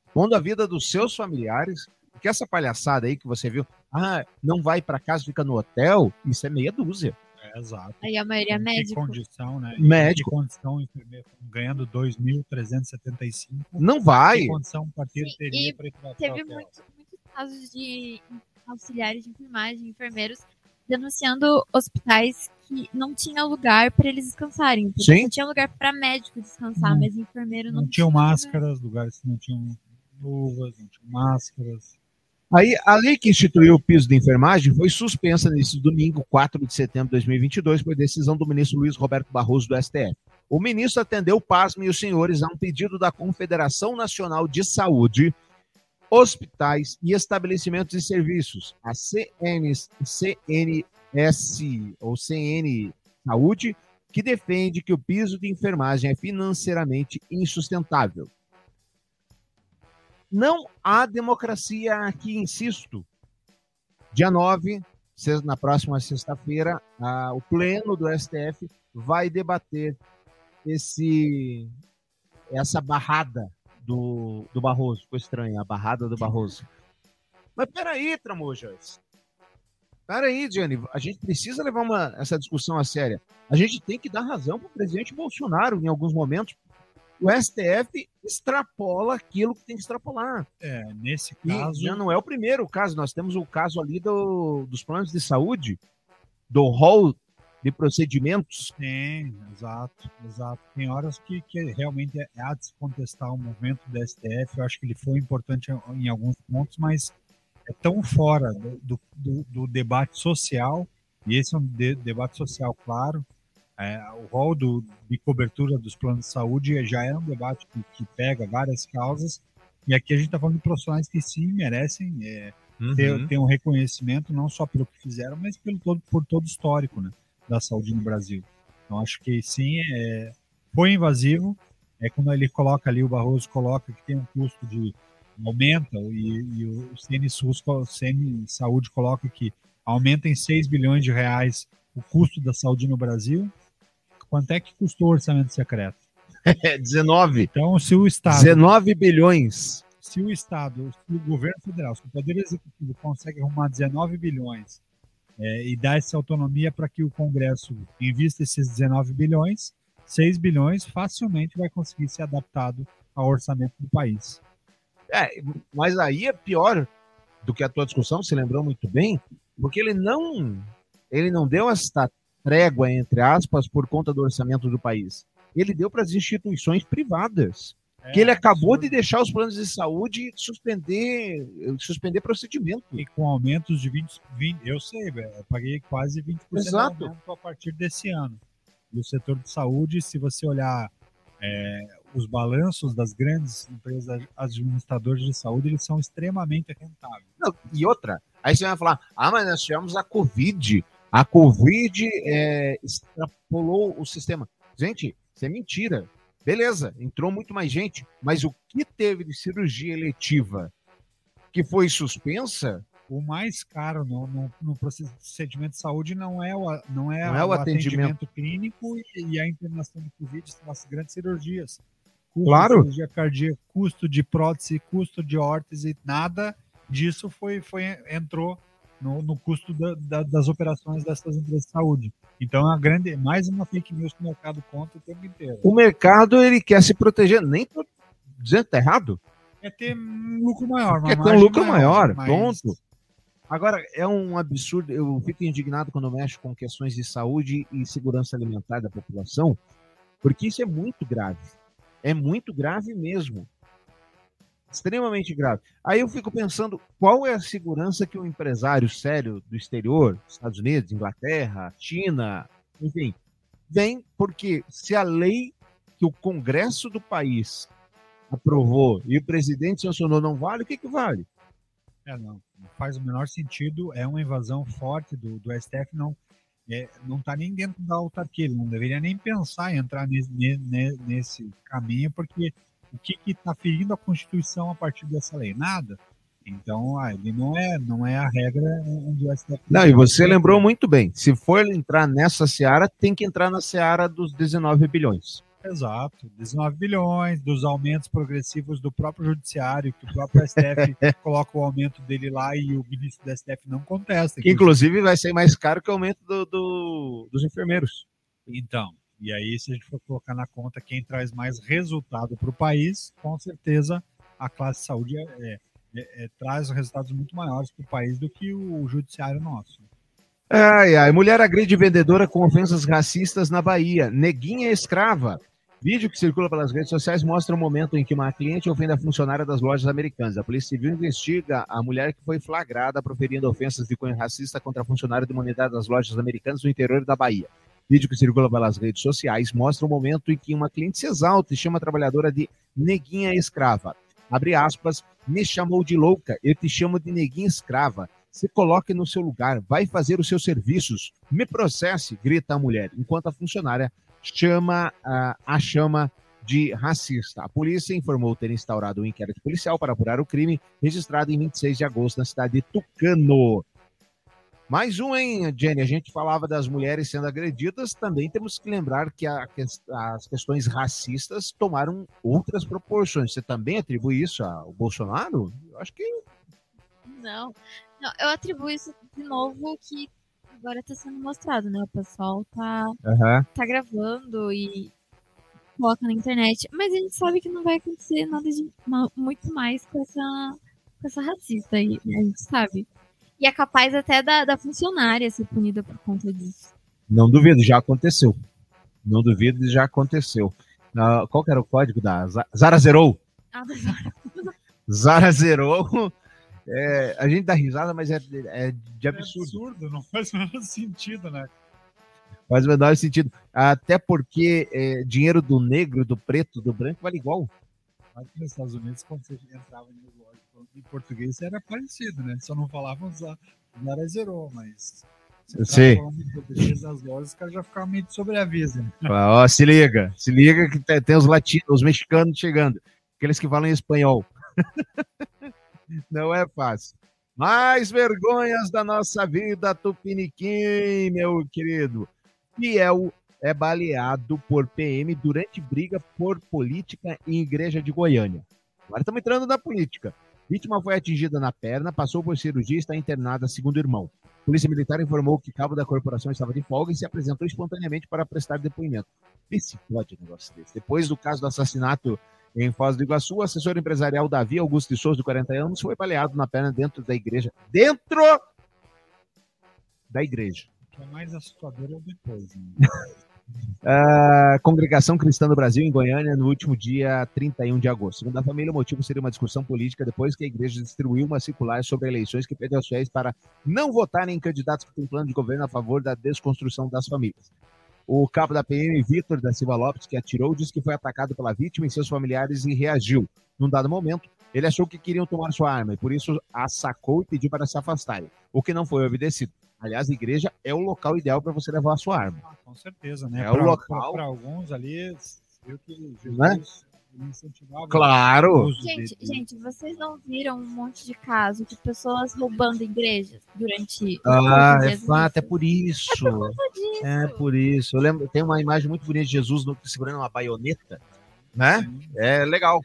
expondo a vida dos seus familiares. Porque essa palhaçada aí que você viu, ah, não vai para casa, fica no hotel, isso é meia dúzia. É, exato. Aí a maioria é médico. condição, né? Médico. Condição enfermeiro ganhando 2.375? Não vai. Que condição Sim, teria para ir para Teve muito- muitos casos de auxiliares de enfermagem, enfermeiros, denunciando hospitais que não tinha lugar para eles descansarem. Porque Sim. Não tinha lugar para médico descansar, Não- mas enfermeiro não, Não tinham tinha lugar. máscaras, lugares que não tinham luvas, não tinham máscaras. Aí, a lei que instituiu o piso de enfermagem foi suspensa nesse domingo, 4 de setembro de 2022, por decisão do ministro Luiz Roberto Barroso do STF. O ministro atendeu, pasmem os senhores, a um pedido da Confederação Nacional de Saúde, Hospitais e Estabelecimentos de Serviços, a CN, CNS ou CN Saúde, que defende que o piso de enfermagem é financeiramente insustentável. Não há democracia aqui, insisto. Dia 9, se- na próxima sexta-feira, o pleno do STF vai debater esse essa barrada do, do Barroso. Ficou estranho, a barrada do Barroso. Mas peraí, Tramojas. Peraí, Diane, a gente precisa levar uma, essa discussão a séria. A gente tem que dar razão para o presidente Bolsonaro em alguns momentos. O STF extrapola aquilo que tem que extrapolar. É, nesse E caso, já não é o primeiro caso, nós temos o caso ali do, dos planos de saúde, do rol de procedimentos. Tem, exato, exato. Tem horas que, que realmente é, há de se contestar o movimento do STF. Eu acho que ele foi importante em alguns pontos, mas é tão fora do, do, do- do debate social, e esse é um de- debate social, claro. É, o rol do, de cobertura dos planos de saúde já é um debate que, que pega várias causas, e aqui a gente está falando de profissionais que sim merecem é, ter, ter um reconhecimento, não só pelo que fizeram, mas pelo todo, por todo o histórico né, da saúde no Brasil. Então, acho que sim, é, foi invasivo. É quando ele coloca ali, o Barroso coloca que tem um custo de aumenta, e, e o CNSUS, o CN Saúde coloca que aumenta em 6 bilhões de reais o custo da saúde no Brasil. Quanto é que custou o orçamento secreto? É 19. Então, se o Estado 19 bilhões. se o Estado, se o governo federal, se o Poder Executivo consegue arrumar 19 bilhões é, e dar essa autonomia para que o Congresso invista esses 19 bilhões, 6 bilhões facilmente vai conseguir ser adaptado ao orçamento do país. É, mas aí é pior do que a tua discussão, você lembrou muito bem, porque ele não ele não deu esta trégua, entre aspas, por conta do orçamento do país. Ele deu para as instituições privadas. É, que ele acabou absurdo. de deixar os planos de saúde suspender, suspender procedimento. E com aumentos de 20, 20 eu sei, eu paguei quase 20% Exato. a partir desse ano. E o setor de saúde, se você olhar é, os balanços das grandes empresas administradoras de saúde, eles são extremamente rentáveis. Não, e outra, aí você vai falar, ah, mas nós tivemos a Covid. A Covid é, extrapolou o sistema. Gente, isso é mentira. Beleza, entrou muito mais gente, mas o que teve de cirurgia eletiva que foi suspensa, O mais caro no, no, no procedimento de saúde não é o, não é Não é o atendimento. clínico e, e a internação de Covid, são as grandes cirurgias. Custo Claro. de cirurgia cardíaca, custo de prótese, custo de órtese, nada disso foi, foi entrou no, no custo da- da- das operações dessas empresas de saúde. Então, é uma grande, mais uma fake news que o mercado conta o tempo inteiro. o mercado ele quer se proteger. Nem tô dizendo que tá errado. É ter um lucro maior. Quer ter um lucro maior, mas- ponto. Agora, é um absurdo, eu fico indignado quando mexo com questões de saúde e segurança alimentar da população, porque isso é muito grave. É muito grave mesmo. Extremamente grave. Aí eu fico pensando, qual é a segurança que um empresário sério do exterior, Estados Unidos, Inglaterra, China, enfim, vem porque se a lei que o Congresso do país aprovou e o presidente sancionou não vale, o que, que vale? É, não. Não faz o menor sentido. É uma invasão forte do, do STF. Não é, não está nem dentro da autarquia. Ele não deveria nem pensar em entrar nesse, ne- ne- nesse caminho, porque o que está ferindo a Constituição a partir dessa lei? Nada. Então, ah, ele não é, não é a regra onde o STF. Não, e você lembrou muito bem. Se for entrar nessa seara, tem que entrar na seara dos 19 bilhões. Exato. 19 bilhões, dos aumentos progressivos do próprio judiciário, que o próprio STF coloca o aumento dele lá e o ministro do STF não contesta. Que inclusive vai ser mais caro que o aumento do- do- dos enfermeiros. Então, e aí se a gente for colocar na conta quem traz mais resultado para o país, com certeza a classe de saúde é- é- é- é- traz resultados muito maiores para o país do que o judiciário nosso. Ai, ai. Mulher agride vendedora com ofensas racistas na Bahia. Neguinha escrava. Vídeo que circula pelas redes sociais mostra o momento em que uma cliente ofende a funcionária das lojas americanas. A Polícia Civil investiga a mulher que foi flagrada proferindo ofensas de cunho racista contra a funcionária de uma unidade das lojas americanas no interior da Bahia. Vídeo que circula pelas redes sociais mostra o momento em que uma cliente se exalta e chama a trabalhadora de neguinha escrava. Abre aspas, me chamou de louca, eu te chamo de neguinha escrava. Se coloque no seu lugar, vai fazer os seus serviços. Me processe, grita a mulher, enquanto a funcionária chama ah, a chama de racista. A polícia informou ter instaurado um inquérito policial para apurar o crime, registrado em 26 de agosto na cidade de Tucano. Mais um, hein, Jenny? A gente falava das mulheres sendo agredidas, também temos que lembrar que a as questões racistas tomaram outras proporções. Você também atribui isso ao Bolsonaro? Eu acho que Não. Não, eu atribuo isso de novo que agora tá sendo mostrado, né? O pessoal tá, tá gravando e coloca na internet. Mas a gente sabe que não vai acontecer nada de muito mais com essa, com essa racista aí, né? A gente sabe. E é capaz até da, da funcionária ser punida por conta disso. Não duvido, já aconteceu. Não duvido, já aconteceu. Ah, qual que era o código da Za- Zara Zerou? Ah, Zara Zerou. É, a gente dá risada, mas é, é de É absurdo. absurdo, não faz o menor sentido, né? Faz o menor sentido. Até porque é, dinheiro do negro, do preto, do branco vale igual. Mas nos Estados Unidos, quando você entrava em falando em português, era parecido, né? Só não falavam Zara zerou, mas. Sim. das lojas, os caras já ficavam meio de sobreaviso. Né? Ó, se liga, se liga que tem, tem os latinos, os mexicanos chegando. Aqueles que falam em espanhol. Não é fácil. Mais vergonhas da nossa vida, Tupiniquim, meu querido. Fiel é baleado por PM durante briga por política em igreja de Goiânia. Agora estamos entrando na política. Vítima foi atingida na perna, passou por cirurgia e está internada, segundo o irmão. Polícia Militar informou que cabo da corporação estava de folga e se apresentou espontaneamente para prestar depoimento. Vê se pode um negócio desse. Depois do caso do assassinato em Foz do Iguaçu, o assessor empresarial Davi Augusto de Souza, de 40 anos, foi baleado na perna dentro da igreja. Dentro da igreja. que é mais assustador é o depois. Né? A Congregação Cristã do Brasil, em Goiânia, no último dia 31 de agosto. Segundo a família, o motivo seria uma discussão política depois que a igreja distribuiu uma circular sobre eleições que pede aos fiéis para não votarem em candidatos que têm plano de governo a favor da desconstrução das famílias. O cabo da PM, Vitor da Silva Lopes, que atirou, disse que foi atacado pela vítima e seus familiares e reagiu. Num dado momento, ele achou que queriam tomar sua arma e por isso a sacou e pediu para se afastarem, o que não foi obedecido. Aliás, a igreja é o local ideal para você levar a sua arma. Ah, com certeza, né? É Pra- o local. Para alguns ali, viu que Jesus Né? incentivava Claro. Gente, de- gente, vocês não viram um monte de casos de pessoas roubando igrejas durante. Ah, é fato, é por isso. disso. É por isso. Eu lembro, tem uma imagem muito bonita de Jesus segurando uma baioneta, né? É legal.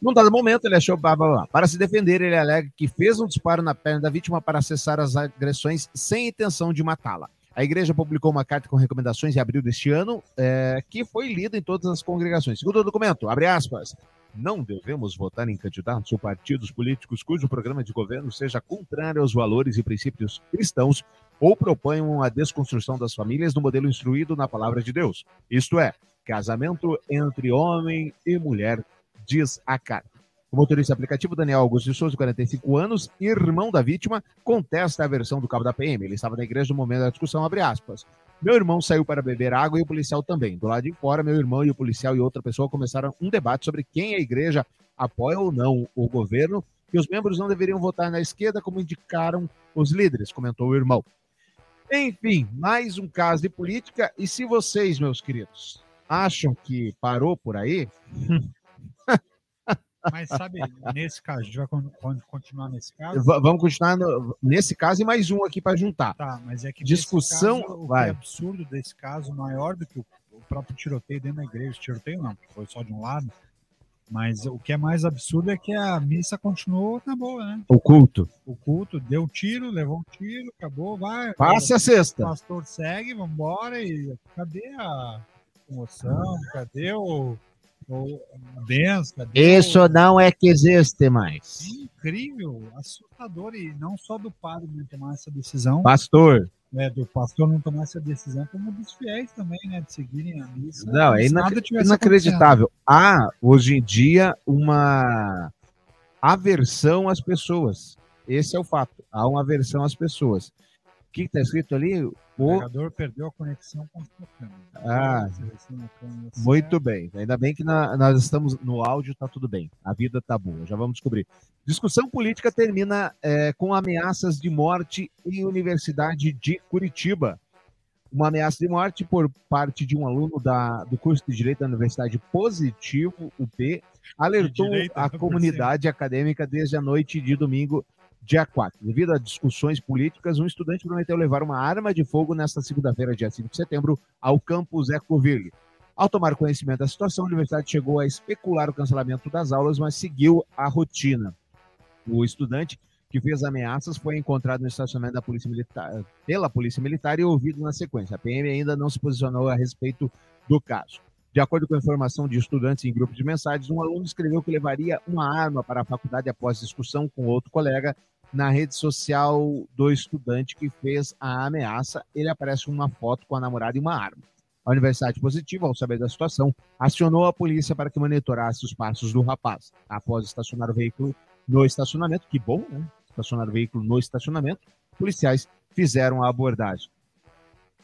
Num dado momento, ele achou. blá, blá, blá. Para se defender, ele alega que fez um disparo na perna da vítima para cessar as agressões sem intenção de matá-la. A igreja publicou uma carta com recomendações em abril deste ano, é, que foi lida em todas as congregações. Segundo o documento, abre aspas. Não devemos votar em candidatos ou partidos políticos cujo programa de governo seja contrário aos valores e princípios cristãos ou proponham a desconstrução das famílias no modelo instruído na palavra de Deus. Isto é, casamento entre homem e mulher, diz a carta. O motorista aplicativo Daniel Augusto de Souza, 45 anos, irmão da vítima, contesta a versão do cabo da PM. Ele estava na igreja no momento da discussão, abre aspas. Meu irmão saiu para beber água e o policial também. Do lado de fora, meu irmão e o policial e outra pessoa começaram um debate sobre quem a igreja apoia ou não o governo, que os membros não deveriam votar na esquerda, como indicaram os líderes, comentou o irmão. Enfim, mais um caso de política. E se vocês, meus queridos, acham que parou por aí, Mas sabe, nesse caso, a gente vai con- con- continuar nesse caso? v- vamos continuar no- nesse caso e mais um aqui para juntar. Tá, mas é que Discussão, caso, o vai. que é absurdo desse caso, maior do que o, o próprio tiroteio dentro da igreja, tiroteio não, foi só de um lado, mas o que é mais absurdo é que a missa continuou na boa, né? O culto. O culto deu um tiro, levou um tiro, acabou, vai. Passe a O sexta. pastor segue, vambora, e cadê a emoção? Cadê o, o a benção? Cadê Isso não é que existe mais. incrível, assustador, e não só do padre não tomar essa decisão, Pastor. né, do pastor não tomar essa decisão, como dos fiéis também, né, de seguirem a missa. Não, é inac- inacreditável. Há, hoje em dia, uma aversão às pessoas. Esse é o fato. Há uma aversão às pessoas. O que está escrito ali? O O... pregador perdeu a conexão com a sua câmera. Ah, Seleciona a câmera Muito bem. Ainda bem que na- nós estamos no áudio, tá tudo bem. A vida tá boa, já vamos descobrir. Discussão política termina é, com ameaças de morte em Universidade de Curitiba. Uma ameaça de morte por parte de um aluno da, do curso de Direito da Universidade Positivo, UP, alertou direito, a comunidade acadêmica desde a noite de domingo, dia 4. Devido a discussões políticas, um estudante prometeu levar uma arma de fogo nesta segunda-feira, dia 5 de setembro, ao campus Ecoville. Ao tomar conhecimento da situação, a universidade chegou a especular o cancelamento das aulas, mas seguiu a rotina. O estudante que fez ameaças foi encontrado no estacionamento da polícia militar, pela polícia militar e ouvido na sequência. A PM ainda não se posicionou a respeito do caso. De acordo com a informação de estudantes em grupo de mensagens, um aluno escreveu que levaria uma arma para a faculdade após discussão com outro colega. Na rede social do estudante que fez a ameaça, ele aparece uma foto com a namorada e uma arma. A Universidade Positiva, ao saber da situação, acionou a polícia para que monitorasse os passos do rapaz. Após estacionar o veículo no estacionamento, que bom, né? Estacionar o veículo no estacionamento, policiais fizeram a abordagem.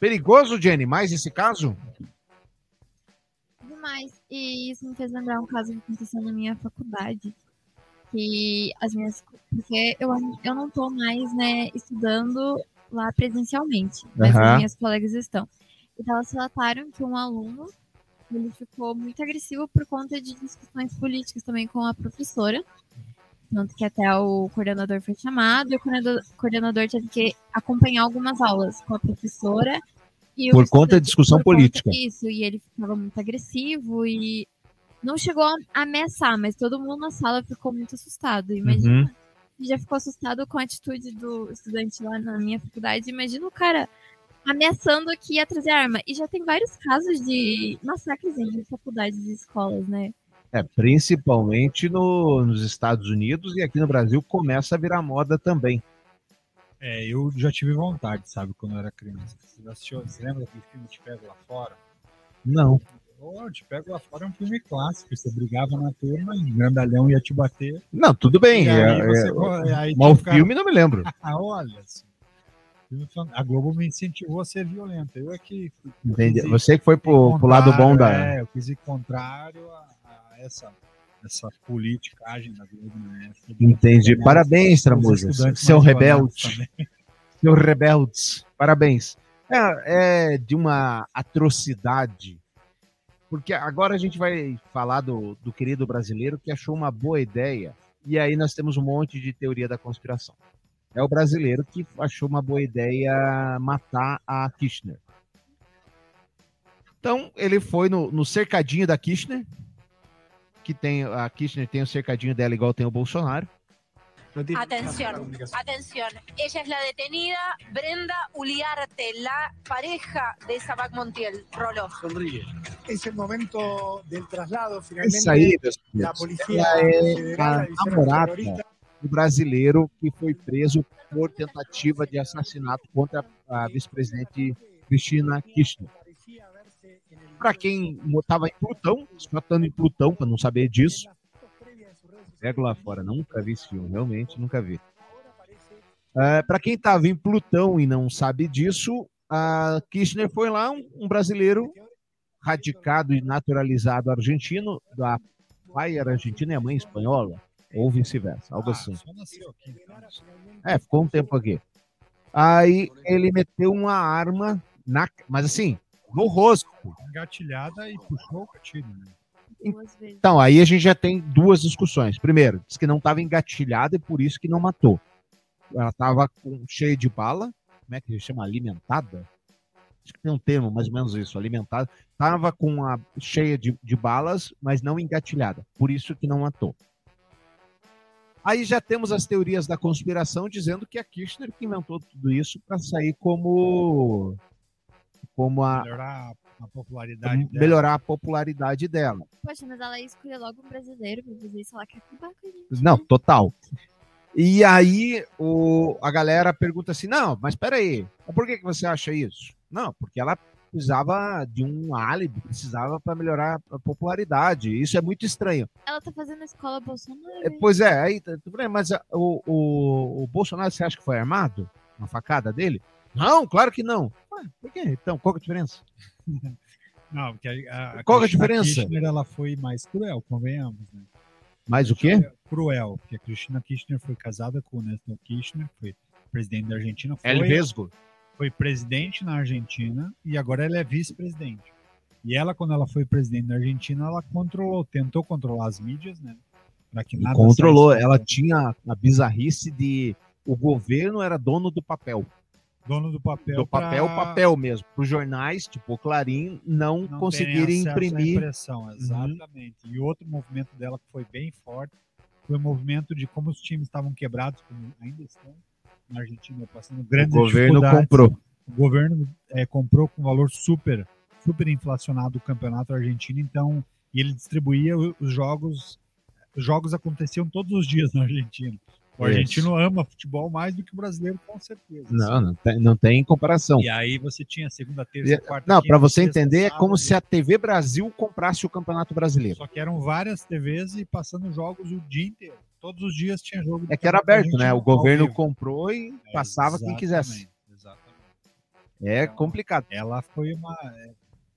Perigoso, Jenny, mais esse caso? Demais. E isso me fez lembrar um caso que aconteceu na minha faculdade. Que as minhas. Porque eu, eu não tô mais, né, estudando lá presencialmente. Mas Aham. as minhas colegas estão. E elas relataram que um aluno ele ficou muito agressivo por conta de discussões políticas também com a professora. Tanto que até o coordenador foi chamado e o coordenador, coordenador teve que acompanhar algumas aulas com a professora. Por conta de discussão política. isso, e ele ficava muito agressivo e não chegou a ameaçar, mas todo mundo na sala ficou muito assustado. Imagina, Uhum. já ficou assustado com a atitude do estudante lá na minha faculdade. Imagina o cara ameaçando que ia trazer arma. E já tem vários casos de massacres em faculdades e escolas, né? É, principalmente no- nos Estados Unidos e aqui no Brasil começa a virar moda também. É, eu já tive vontade, sabe, quando eu era criança. Você, já assistiu, você lembra daquele filme Te Pego Lá Fora? Não. Te Pego Lá Fora é um filme clássico. Você brigava na turma e o grandalhão ia te bater. Não, tudo bem. É- aí você, é- aí mas o filme não me lembro. Ah, olha. assim, A Globo me incentivou a ser violenta. Eu é que. Entendi. Você que foi pro, pro lado bom da. É, eu quis ir contrário a, a essa, essa politicagem da Globo na época. Entendi. Parabéns, Tramujas. Seu rebelde. Seu rebeldes. Parabéns. É, é de uma atrocidade. Porque agora a gente vai falar do, do querido brasileiro que achou uma boa ideia. E aí nós temos um monte de teoria da conspiração. É o brasileiro que achou uma boa ideia matar a Kirchner. Então, ele foi no, no cercadinho da Kirchner, que tem a Kirchner tem o cercadinho dela igual tem o Bolsonaro. Atención, atención. Ella es la detenida Brenda Uliarte, la pareja de Sabac Montiel. Roló. Es el momento del traslado, finalmente. aí, meus La policía ela é namorada do brasileiro que foi preso por tentativa de assassinato contra a vice-presidente Cristina Kirchner. Para quem estava em Plutão, só estando em Plutão para não saber disso, pego lá fora, nunca vi esse filme, realmente nunca vi. Para quem estava em Plutão e não sabe disso, a Kirchner foi lá, um, um brasileiro radicado e naturalizado argentino, da pai era argentino e a mãe espanhola, ou vice-versa, algo assim. Nasceu aqui. então. É, ficou um tempo aqui. Aí ele meteu uma arma na, mas assim, no rosto. Engatilhada e puxou o gatilho. Né? Vezes. Então, aí a gente já tem duas discussões. Primeiro, diz que não estava engatilhada e por isso que não matou. Ela estava cheia de bala, como é que chama? Alimentada? Acho que tem um termo mais ou menos isso, alimentada. Estava com a cheia de, de balas, mas não engatilhada. Por isso que não matou. Aí já temos as teorias da conspiração dizendo que a Kirchner que inventou tudo isso para sair como como a Melhorar a popularidade dela. melhorar a popularidade dela. Poxa, mas ela ia escolher logo um brasileiro pra fazer isso. Ela quer acabar com a gente. Não, total. E aí o, a galera pergunta assim: não, mas peraí, por que, que você acha isso? Não, porque ela precisava de um álibi, precisava para melhorar a popularidade. Isso é muito estranho. Ela tá fazendo a escola Bolsonaro. É, pois é, aí tá- mas o, o, o Bolsonaro, você acha que foi armado? Uma facada dele? Não, claro que não. Ué, por quê? Então, qual que é a diferença? Não, porque a, a, Qual é a diferença? Kirchner ela foi mais cruel, convenhamos, né? Mais o quê? Cruel, porque a Cristina Kirchner foi casada com o Néstor Kirchner, foi presidente da Argentina, foi, El Vesgo. foi presidente na Argentina e agora ela é vice-presidente. E ela, quando ela foi presidente da Argentina, ela controlou, tentou controlar as mídias, né? Pra que E nada controlou. Ela tinha a bizarrice de o governo era dono do papel. Dono do papel. do papel, pra papel mesmo. Para os jornais, tipo o Clarim, não, não conseguirem imprimir. impressão, exatamente. E outro movimento dela que foi bem forte foi o movimento de como os times estavam quebrados, como ainda estão na Argentina, passando O grandes governo dificuldades. comprou. O governo é, comprou com valor super, super inflacionado o campeonato argentino, então, e ele distribuía o- os jogos. Os jogos aconteciam todos os dias na Argentina. O Isso. argentino ama futebol mais do que o brasileiro, com certeza. Não, não tem, não tem comparação. E aí você tinha segunda, terça, E- quarta. Não, para você sexta, entender, é sábado. como se a TV Brasil comprasse o Campeonato Brasileiro. Só que eram várias TVs e passando jogos o dia inteiro. Todos os dias tinha jogo. É que era aberto, né? O governo comprou e É, passava quem quisesse. exatamente. É complicado. Ela foi uma. é,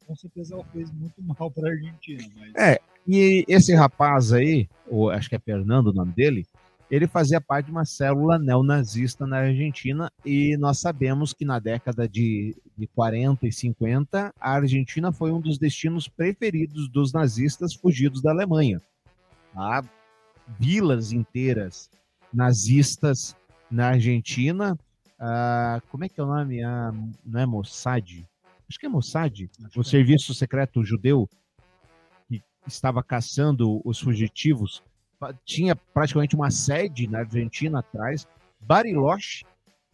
com certeza ela fez muito mal para a Argentina. Mas É, E esse rapaz aí, ou acho que é Fernando o nome dele, ele fazia parte de uma célula neonazista na Argentina e nós sabemos que na década de, de 40 e 50 a Argentina foi um dos destinos preferidos dos nazistas fugidos da Alemanha. Há vilas inteiras nazistas na Argentina. Ah, como é que é o nome? Ah, não é Mossad? Acho que é Mossad, Acho o é. serviço secreto judeu que estava caçando os fugitivos. Tinha praticamente uma sede na Argentina atrás. Bariloche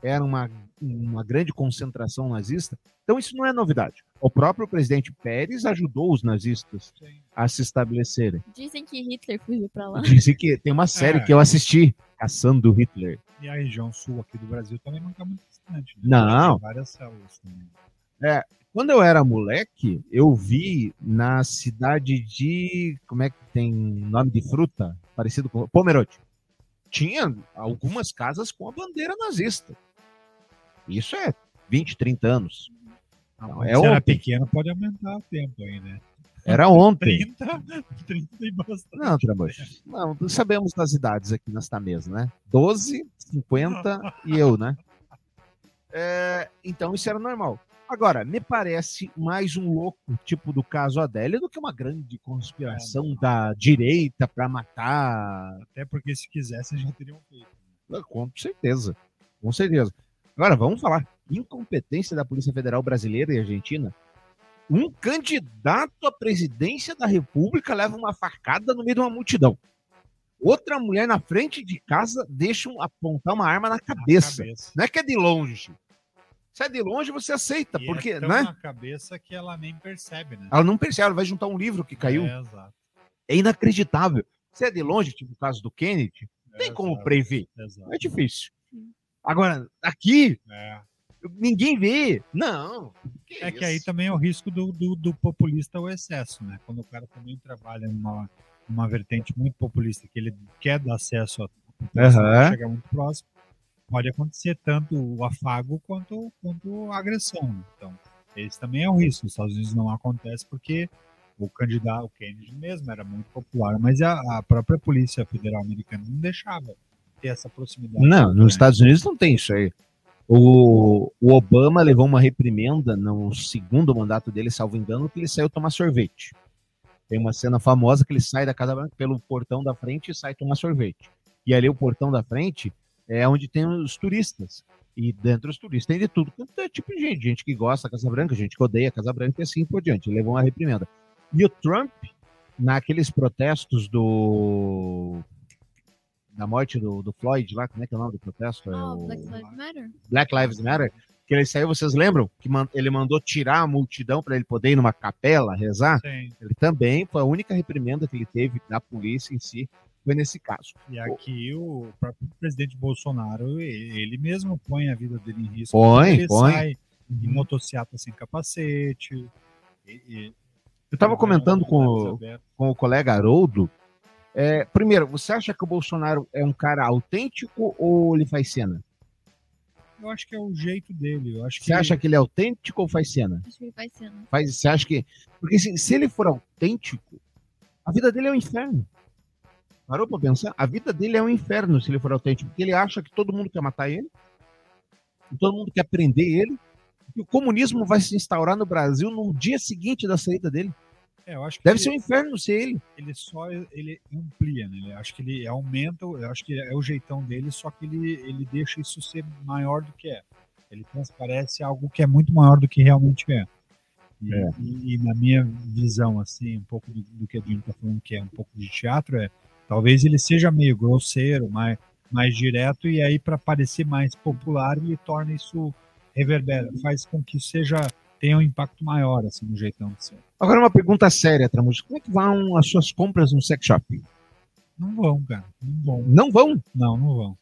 era uma, uma grande concentração nazista. Então isso não é novidade. O próprio presidente Pérez ajudou os nazistas a se estabelecerem. Dizem que Hitler fugiu pra lá. Dizem que tem uma série É. que eu assisti, Caçando Hitler. E a região sul aqui do Brasil também não está muito distante. Né? Não. Tem várias células também. É, quando eu era moleque, eu vi na cidade de. Como é que tem nome de fruta? Parecido com. Pomerode. Tinha algumas casas com a bandeira nazista. Isso é 20, 30 anos. Não, Se é era ontem. pequeno, pode aumentar o tempo aí, né? Era ontem. 30, 30 e bastante. Não, Trabucho. Não, sabemos das idades aqui nesta mesa, né? 12, 50 e eu, né? É, então isso era normal. Agora, me parece mais um louco, tipo do caso Adélia, do que uma grande conspiração da direita para matar. Até porque se quisesse já teriam feito. Com certeza. Com certeza. Agora, vamos falar. Incompetência da Polícia Federal Brasileira e Argentina. Um candidato à presidência da República leva uma facada no meio de uma multidão. Outra mulher na frente de casa deixa um- apontar uma arma na cabeça. cabeça. Não é que é de longe. Se é de longe, você aceita, E porque, é tão né? na cabeça que ela nem percebe, né? Ela não percebe, ela vai juntar um livro que caiu. É, exato. É inacreditável. Se é de longe, tipo o caso do Kennedy, tem como Exato, prever. exato. É difícil. Agora, aqui, É. ninguém vê. Não. É que aí também é o risco do, do, do populista ao excesso, né? Quando o cara também trabalha numa, numa vertente muito populista, que ele quer dar acesso população, Aham. chegar muito próximo, pode acontecer tanto o afago quanto, quanto a agressão. né? Então, esse também é um risco. Nos Estados Unidos não acontece porque o candidato, o Kennedy mesmo, era muito popular, mas a, a própria Polícia Federal Americana não deixava ter essa proximidade. Não, nos Estados Unidos não tem isso aí. O, o Obama levou uma reprimenda no segundo mandato dele, salvo engano, que ele saiu tomar sorvete. Tem uma cena famosa que ele sai da Casa Branca pelo portão da frente e sai tomar sorvete. E ali o portão da frente é onde tem os turistas. E dentro dos turistas tem de tudo. quanto é tipo de gente, gente que gosta da Casa Branca, gente que odeia a Casa Branca e assim por diante. Ele levou uma reprimenda. E o Trump, naqueles protestos do da morte do, do Floyd lá, como é que é o nome do protesto? É Oh, o Black Lives Matter? Black Lives Matter, que ele saiu, vocês lembram? Que man- ele mandou tirar a multidão para ele poder ir numa capela rezar? Sim. Ele também foi a única reprimenda que ele teve da polícia em si, foi nesse caso. E aqui o próprio presidente Bolsonaro, ele mesmo põe a vida dele em risco. Põe, ele põe. sai em motocicleta sem capacete. e- e- Eu estava comentando com, o- com o colega Haroldo. é, primeiro, você acha que o Bolsonaro é um cara autêntico ou ele faz cena? Eu acho que é o jeito dele. Eu acho que Você acha que ele é autêntico ou faz cena? Acho que ele faz cena. Faz, você acha que. Porque se, se ele for autêntico, a vida dele é um inferno. Parou pra pensar? A vida dele é um inferno se ele for autêntico, porque ele acha que todo mundo quer matar ele, todo mundo quer prender ele, que o comunismo vai se instaurar no Brasil no dia seguinte da saída dele. É, eu acho que Deve ele, ser um inferno ser ele. ele só ele amplia, né? Eu acho que ele aumenta, eu acho que é o jeitão dele, só que ele, ele deixa isso ser maior do que é. Ele transparece algo que é muito maior do que realmente é. E, É. e- e na minha visão, assim, um pouco do, do que a Dino tá falando, que é um pouco de teatro, é talvez ele seja meio grosseiro, mais, mais direto, e aí para parecer mais popular, ele torna isso reverbera, faz com que isso seja tenha um impacto maior assim no jeitão de ser. Agora uma pergunta séria, Tramujo. Como é que vão as suas compras no sex shop? Não vão, cara, não vão. Não vão? Não, não vão.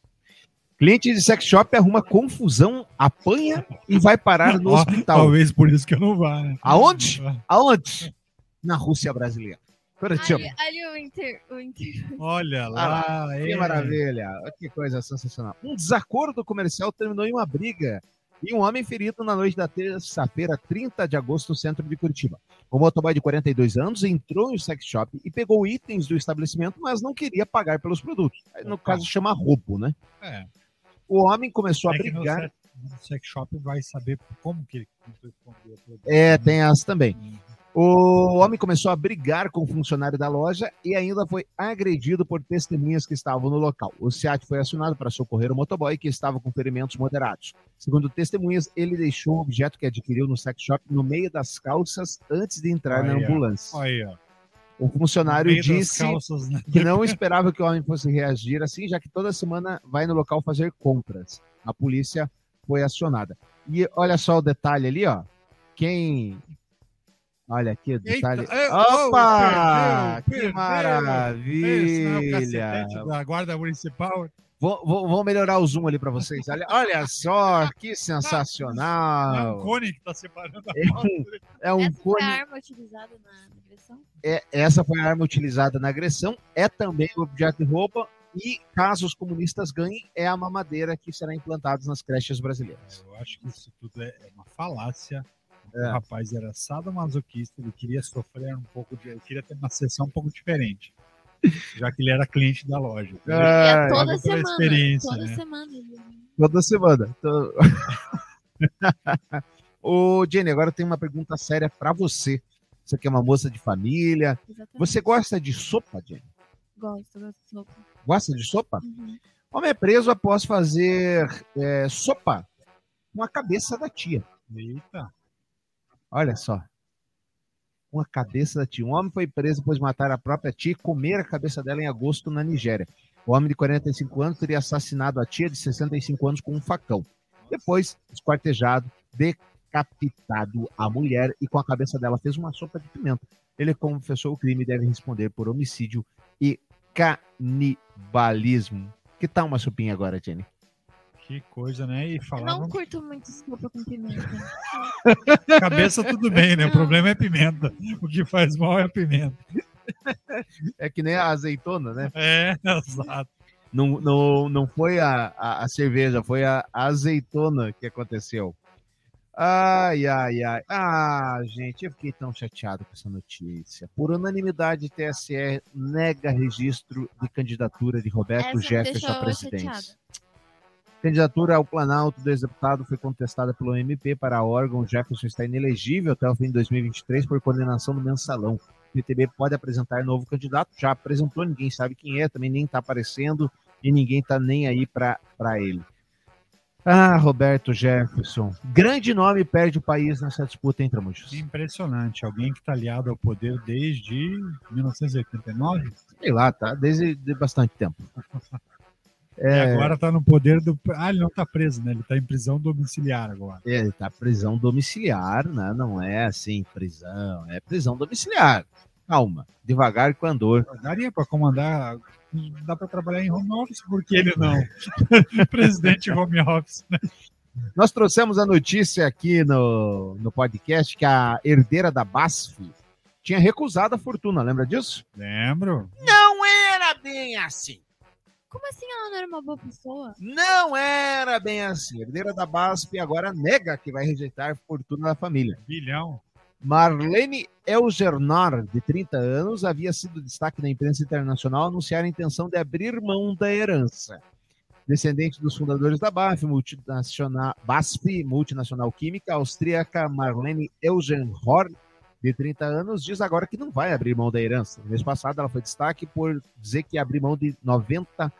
Cliente de sex shop arruma confusão, apanha e vai parar no hospital. Talvez por isso que eu não vá, né? Aonde? Aonde? Na Rússia brasileira. Curitiba. Ali, ali o Inter. O Inter... Olha Ah lá, lá, que é. maravilha. Que coisa sensacional. Um desacordo comercial terminou em uma briga e um homem ferido na noite da terça-feira, 30 de agosto, no centro de Curitiba. O motoboy de 42 anos entrou no sex shop e pegou itens do estabelecimento, mas não queria pagar pelos produtos. Aí, No caso, chama roubo, né? É. O homem começou a É no brigar. sex, no sex shop vai saber como que ele o. É, tem essa também. O homem começou a brigar com o funcionário da loja e ainda foi agredido por testemunhas que estavam no local. O SEAT foi acionado para socorrer o motoboy que estava com ferimentos moderados. Segundo testemunhas, ele deixou o objeto que adquiriu no sex shop no meio das calças antes de entrar na ambulância. O funcionário disse calças, né? que não esperava que o homem fosse reagir assim, já que toda semana vai no local fazer compras. A polícia foi acionada. E olha só o detalhe ali, ó. Quem. Olha aqui o detalhe. Eita, é, Opa! perdeu, que perdeu. Esse não é o maravilha! cacetete da guarda municipal. Vou, vou- vou melhorar o zoom ali para vocês. Olha, olha só, que É um sensacional. cone que tá separando a É um, é um Essa foi cone. a arma utilizada na agressão? É, essa foi a arma utilizada na agressão, é também o objeto de roupa. E caso os comunistas ganhem, é a mamadeira que será implantada nas creches brasileiras. Eu acho que isso tudo é é uma falácia. É. O rapaz era sadomasoquista, ele queria sofrer um pouco de. Ele queria ter uma sessão um pouco diferente. Já que ele era cliente da loja. Ah, é toda semana. Toda né? semana. Toda semana. Tô- Ô, Jenny, agora tem uma pergunta séria para você. Você que é uma moça de família. Exatamente. Você gosta de sopa, Jenny? Gosto, gosto de sopa. Gosta de sopa? Uhum. Homem é preso após fazer é, sopa com a cabeça da tia. Eita. Olha só. Com a cabeça da tia. Um homem foi preso após matar a própria tia e comer a cabeça dela em agosto na Nigéria. O homem de 45 anos teria assassinado a tia de 65 anos com um facão. Depois, esquartejado, decapitado a mulher e com a cabeça dela fez uma sopa de pimenta. Ele confessou o crime e deve responder por homicídio e canibalismo. Que tal uma sopinha agora, Jenny? Que coisa, né? E Eu falavam não curto muito sopa com pimenta. cabeça tudo bem, né? O problema é pimenta. O que faz mal é a pimenta. É que nem a azeitona, né? É, exato. Não, não, não foi a, a, a cerveja, foi a, a azeitona que aconteceu. Ai, ai, ai. Ah, gente, eu fiquei tão chateado com essa notícia. Por unanimidade, TSE nega registro de candidatura de Roberto Essa Jefferson à presidência. chateada. Candidatura ao Planalto do ex-deputado foi contestada pelo MP para órgão. Jefferson está inelegível até o fim de 2023 por condenação do mensalão. O PTB pode apresentar novo candidato, já apresentou, ninguém sabe quem é, também nem está aparecendo e ninguém está nem aí para ele. Ah, Roberto Jefferson. Grande nome perde o país nessa disputa, hein, Tramujas? Impressionante. Alguém que está aliado ao poder desde 1989 Sei lá, tá? Desde de bastante tempo. e agora está no poder do. Ah, ele não está preso, né? Ele está em prisão domiciliar agora. É, Ele tá prisão domiciliar, né? Não é assim, prisão, é prisão domiciliar. Calma, devagar com andor. Daria para comandar. Dá para trabalhar em home office, por que ele não? Presidente home office. né? Nós trouxemos a notícia aqui no, no podcast que a herdeira da BASF tinha recusado a fortuna, lembra disso? Lembro. Não era bem assim. Como assim ela não era uma boa pessoa? Não era bem assim. A herdeira da BASF agora nega que vai rejeitar a fortuna da família. Bilhão. Marlene Elgernor, de 30 anos, havia sido destaque na imprensa internacional anunciar a intenção de abrir mão da herança. Descendente dos fundadores da BASF, multinacional, BASF, multinacional química austríaca, Marlene Elgernor, de 30 anos, diz agora que não vai abrir mão da herança. No mês passado, ela foi destaque por dizer que ia abrir mão de 90%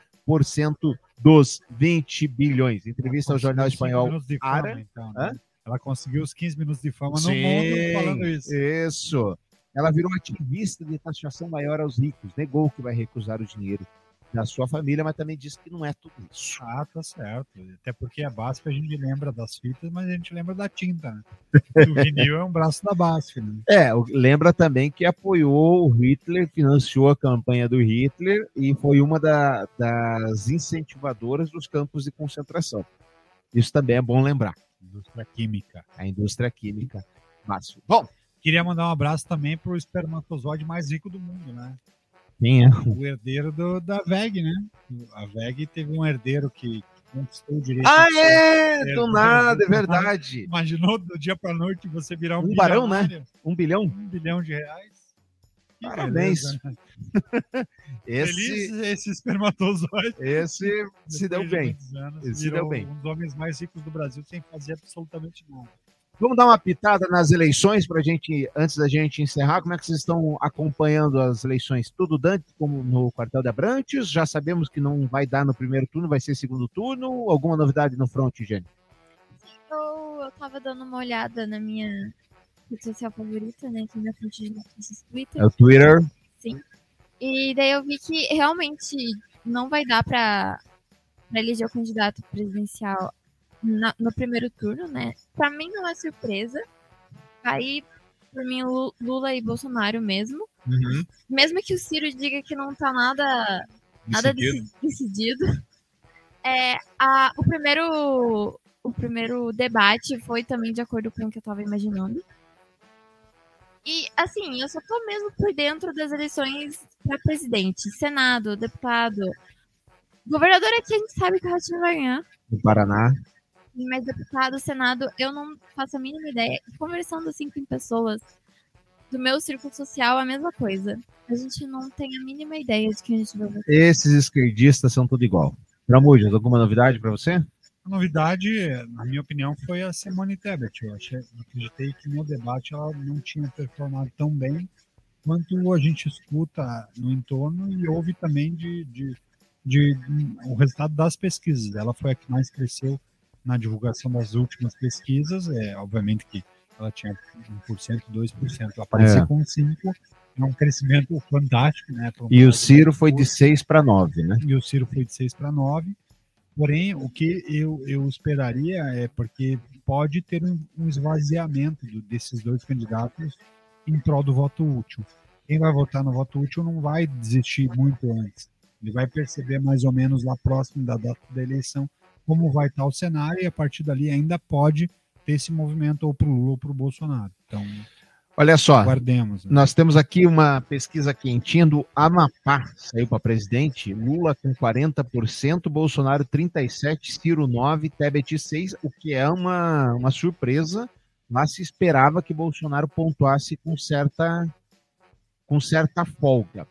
dos 20 bilhões. Entrevista ao jornal espanhol 15 minutos de fama, então, né? Ela conseguiu os 15 minutos de fama no Sim, mundo falando isso. Isso. Ela virou ativista de taxação maior aos ricos. Negou que vai recusar o dinheiro da sua família, mas também disse que não é tudo isso. Ah, tá certo. Até porque a BASF a gente lembra das fitas, mas a gente lembra da tinta, né? O vinil é um braço da BASF, né? É, o- lembra também que apoiou o Hitler, financiou a campanha do Hitler e foi uma da- das incentivadoras dos campos de concentração. Isso também é bom lembrar. Indústria química. A indústria química. Márcio. Bom, Queria mandar um abraço também pro espermatozoide mais rico do mundo, né? Quem é? O herdeiro do- da VEG, né? A VEG teve um herdeiro que conquistou o direito. Ah, é! herdeiro Do nada, é verdade. Imaginou do dia pra noite você virar um, Um barão, né? Um bilhão? Um bilhão de reais. Que Parabéns. beleza, né? Esse, Feliz esse espermatozoide. esse se deu bem. anos, Esse se deu bem. Um dos homens mais ricos do Brasil sem fazer absolutamente nada. Vamos dar uma pitada nas eleições para gente, antes da gente encerrar. Como é que vocês estão acompanhando as eleições? Tudo dante como no quartel de Abrantes? Já sabemos que não vai dar no primeiro turno, vai ser segundo turno. Alguma novidade no front, Jenny? Eu, eu tava dando uma olhada na minha rede social favorita, né? Aqui na frente de notícias Twitter. É o Twitter. Sim. E daí eu vi que realmente não vai dar pra eleger o candidato presidencial na- no primeiro turno, né? Pra mim não é surpresa. Aí, por mim, Lu- Lula e Bolsonaro mesmo. Mesmo que o Ciro diga que não tá nada, nada Decidido. deci- decidido. É, a, o primeiro o primeiro debate foi também de acordo com o que eu tava imaginando. E, assim, eu só tô mesmo por dentro das eleições para presidente, senado, deputado. Governador aqui a gente sabe que o Ratinho vai ganhar. No Paraná. Mas deputado, senado, eu não faço a mínima ideia. Conversando assim com pessoas do meu círculo social, a mesma coisa. A gente não tem a mínima ideia de quem a gente vai votar. Esses esquerdistas são tudo igual. Tramujas, alguma novidade para você? A novidade, na minha opinião, foi a Simone Tebet. Eu achei, acreditei que no debate ela não tinha performado tão bem quanto a gente escuta no entorno e ouve também de, de, de, de o resultado das pesquisas. Ela foi a que mais cresceu na divulgação das últimas pesquisas. É, obviamente que ela tinha 1%, 2%, ela apareceu É. com 5%. É um crescimento fantástico, né? um E o Ciro foi de 6 para 9, né? e o Ciro foi de 6 para 9. Porém, o que eu, eu esperaria é porque pode ter um, um esvaziamento do- desses dois candidatos em prol do voto útil. Quem vai votar no voto útil não vai desistir muito antes. Ele vai perceber mais ou menos lá próximo da data da eleição como vai estar o cenário e a partir dali ainda pode ter esse movimento ou para o Lula ou para o Bolsonaro. Então, Olha só, aguardemos. né? nós temos aqui uma pesquisa quentinha do Amapá, saiu para presidente, Lula com 40%, Bolsonaro 37%, Ciro 9%, Tebet 6%, o que é uma, uma surpresa, mas se esperava que Bolsonaro pontuasse com certa, com certa folga.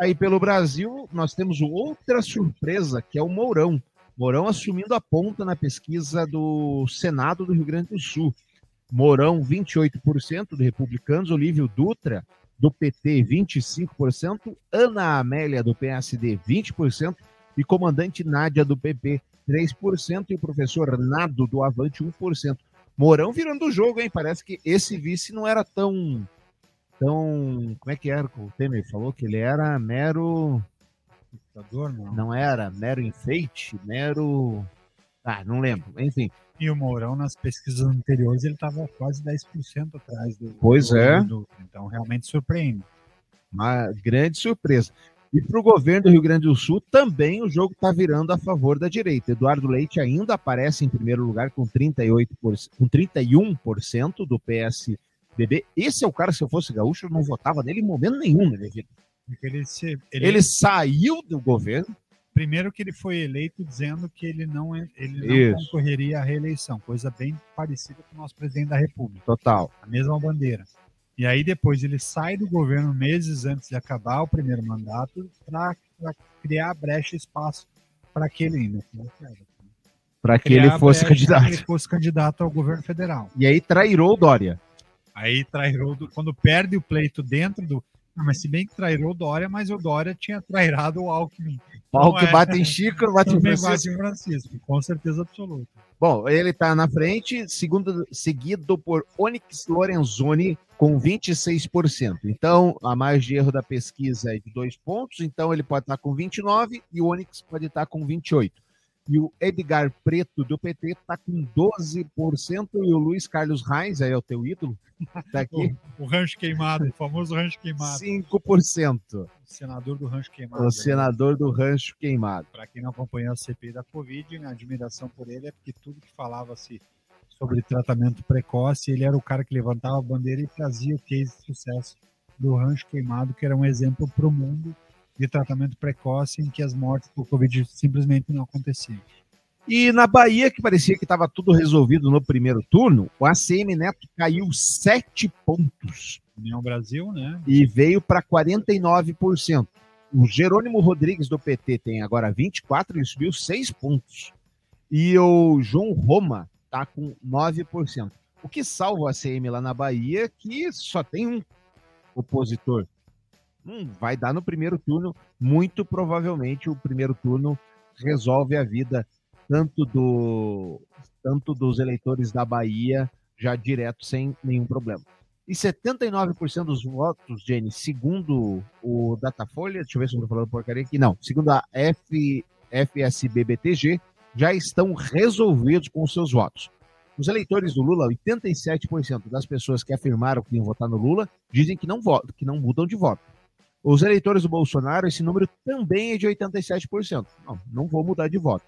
Aí pelo Brasil, nós temos outra surpresa, que é o Mourão. Mourão assumindo a ponta na pesquisa do Senado do Rio Grande do Sul. Mourão, 28% do Republicanos, Olívio Dutra, do PT, 25%, Ana Amélia, do PSD, 20%, e comandante Nádia, do PP, 3%, e o professor Nado, do Avante, 1%. Mourão virando o jogo, hein? Parece que esse vice não era tão. tão. Como é que era? O Temer falou que ele era mero. Ditador, não. Não era mero enfeite, mero. Ah, não lembro. Enfim, E o Mourão, nas pesquisas anteriores, ele estava quase 10% atrás do. Pois do é. Dutra. Então, realmente surpreende. Uma grande surpresa. E para o governo do Rio Grande do Sul também o jogo está virando a favor da direita. Eduardo Leite ainda aparece em primeiro lugar com 38%, com 31% do PSDB. Esse é o cara, se eu fosse gaúcho, eu não votava nele em momento nenhum. Porque ele, se, Ele, ele, saiu do governo. primeiro que ele foi eleito dizendo que ele não, é- ele não Isso. concorreria à reeleição, coisa bem parecida com o nosso presidente da República, Total. a mesma bandeira. E aí depois ele sai do governo meses antes de acabar o primeiro mandato para criar brecha e espaço para que ele ainda Para que ele fosse brecha que candidato. ele fosse candidato ao governo federal. E aí trairou o Dória. Aí Trairoldo, quando perde o pleito dentro do. Mas se bem que trairou o Dória, mas o Dória tinha trairado o Alckmin. Pau Não que é. bate em Chico, bate em Francisco. bate em Francisco, com certeza absoluta. Bom, ele está na frente, segundo, seguido por Onyx Lorenzoni com 26%. Então, a margem de erro da pesquisa é de dois pontos, então ele pode estar com 29 e o Onyx pode estar com 28. E o Edgar Preto do PT está com 12% e o Luiz Carlos Reis, aí é o teu ídolo, está aqui, O rancho queimado, o famoso rancho queimado. 5%. O senador do rancho queimado. O senador do Rancho Queimado. Para quem não acompanhou a CPI da Covid, minha admiração por ele é porque tudo que falava-se sobre tratamento precoce, ele era o cara que levantava a bandeira e trazia o case de sucesso do rancho queimado, que era um exemplo para o mundo de tratamento precoce em que as mortes por Covid simplesmente não aconteciam. E na Bahia, que parecia que estava tudo resolvido no primeiro turno, o ACM Neto caiu 7 pontos União Brasil, né? e veio para 49%. O Jerônimo Rodrigues do PT tem agora 24 e subiu 6 pontos. E o João Roma está com 9%. O que salva o ACM lá na Bahia é que só tem um opositor. Hum, vai dar no primeiro turno. Muito provavelmente o primeiro turno resolve a vida tanto do tanto dos eleitores da Bahia já direto sem nenhum problema. E 79% dos votos, Jenny, segundo o Datafolha, deixa eu ver se eu estou falando porcaria aqui, não, segundo a F, FSB-BTG, já estão resolvidos com seus votos. Os eleitores do Lula, 87% das pessoas que afirmaram que iam votar no Lula, dizem que não votam, que não mudam de voto. Os eleitores do Bolsonaro, esse número também é de 87%. Não, não vou mudar de voto.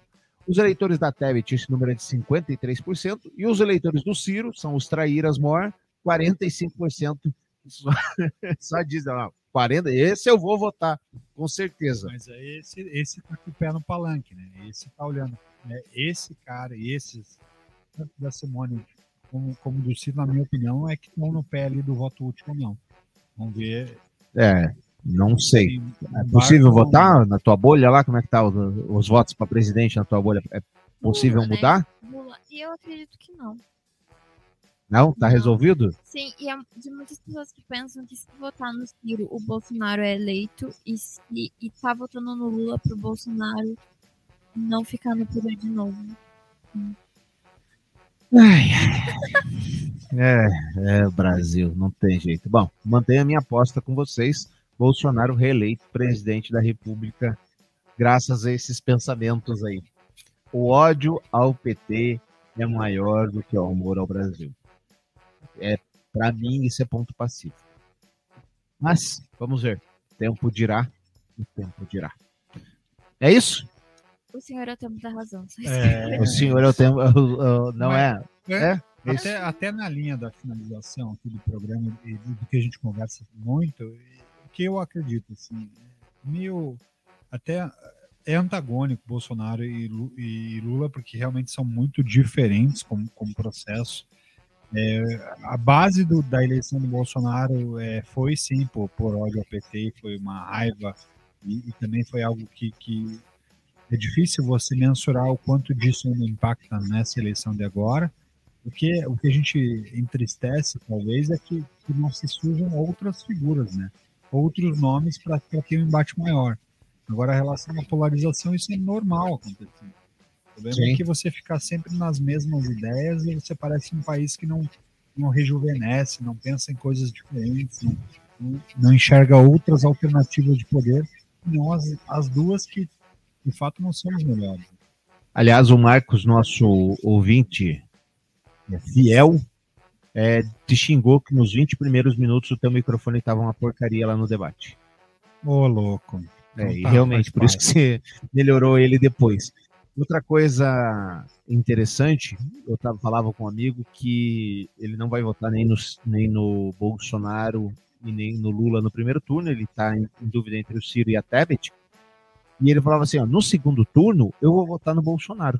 Os eleitores da Tebet, esse número é de 53%, e os eleitores do Ciro, são os traíras mor, 45%. Só, só dizem, ó, 40, esse eu vou votar, com certeza. Mas é esse, esse tá com o pé no palanque, né? Esse tá olhando. Né? Esse cara e esses, tanto da Simone como, como do Ciro, na minha opinião, é que estão no pé ali do voto útil ou não. Vamos ver. É, não sei. É possível votar na tua bolha lá? Como é que tá os, os votos para presidente na tua bolha? É possível Lula, né? mudar? Lula. E eu acredito que não. Não? Tá Não. resolvido? Sim, e há de muitas pessoas que pensam que se votar no Ciro, o Bolsonaro é eleito e, se, e tá votando no Lula pro Bolsonaro não ficar no poder de novo. É, é o Brasil, não tem jeito. Bom, mantenho a minha aposta com vocês. Bolsonaro reeleito presidente da República, graças a esses pensamentos aí. O ódio ao PT é maior do que o amor ao Brasil. É, para mim, isso é ponto passivo. Mas, vamos ver. O tempo dirá. O tempo dirá. É isso? O senhor é o tempo da razão. É, O senhor é o tempo. Não é? É? É. Até, até na linha da finalização aqui do programa e do que a gente conversa muito, que eu acredito, assim, meio até é antagônico Bolsonaro e Lu- Lula, porque realmente são muito diferentes como, como processo. É, a base do- da eleição do Bolsonaro é, foi sim por, por ódio ao PT, foi uma raiva e, e também foi algo que, que é difícil você mensurar o quanto disso impacta nessa eleição de agora. Porque o que a gente entristece, talvez, é que, que não se surjam outras figuras, né? Outros nomes para ter um embate maior. Agora, a relação à polarização, isso é normal acontecer. O problema Sim. é que você ficar sempre nas mesmas ideias e você parece um país que não, não rejuvenesce, não pensa em coisas diferentes, não, não- não enxerga outras alternativas de poder, não as, as duas que, de fato, não são as melhores. Aliás, o Marcos, nosso ouvinte é, fiel, é, te xingou que nos 20 primeiros minutos o teu microfone estava uma porcaria lá no debate. Ô, louco. É, e realmente, por isso que você melhorou ele depois. Outra coisa interessante, eu tava, falava com um amigo que ele não vai votar nem no, nem no Bolsonaro e nem no Lula no primeiro turno, ele está em, em dúvida entre o Ciro e a Tebet. E ele falava assim: ó, no segundo turno eu vou votar no Bolsonaro.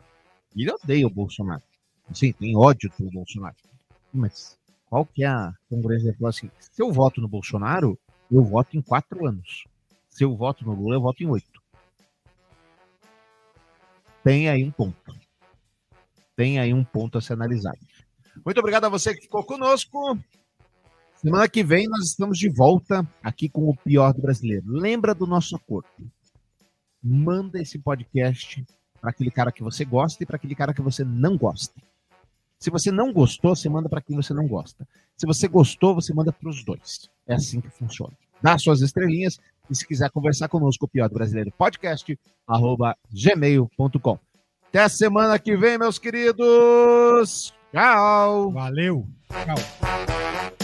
E ele odeia o Bolsonaro. Sim, tem ódio pelo Bolsonaro. Mas qual que é a? Ele falou assim: se eu voto no Bolsonaro, eu voto em quatro anos. Se eu voto no Lula, eu voto em oito. Tem aí um ponto. Tem aí um ponto a ser analisado. Muito obrigado a você que ficou conosco. Semana que vem nós estamos de volta aqui com o pior do brasileiro. Lembra do nosso acordo. Manda esse podcast para aquele cara que você gosta e para aquele cara que você não gosta. Se você não gostou, você manda para quem você não gosta. Se você gostou, você manda para os dois. É assim que funciona. Dá suas estrelinhas e se quiser conversar conosco, o pior brasileiro podcast, arroba gmail.com. Até semana que vem, meus queridos. Tchau. Valeu. Tchau.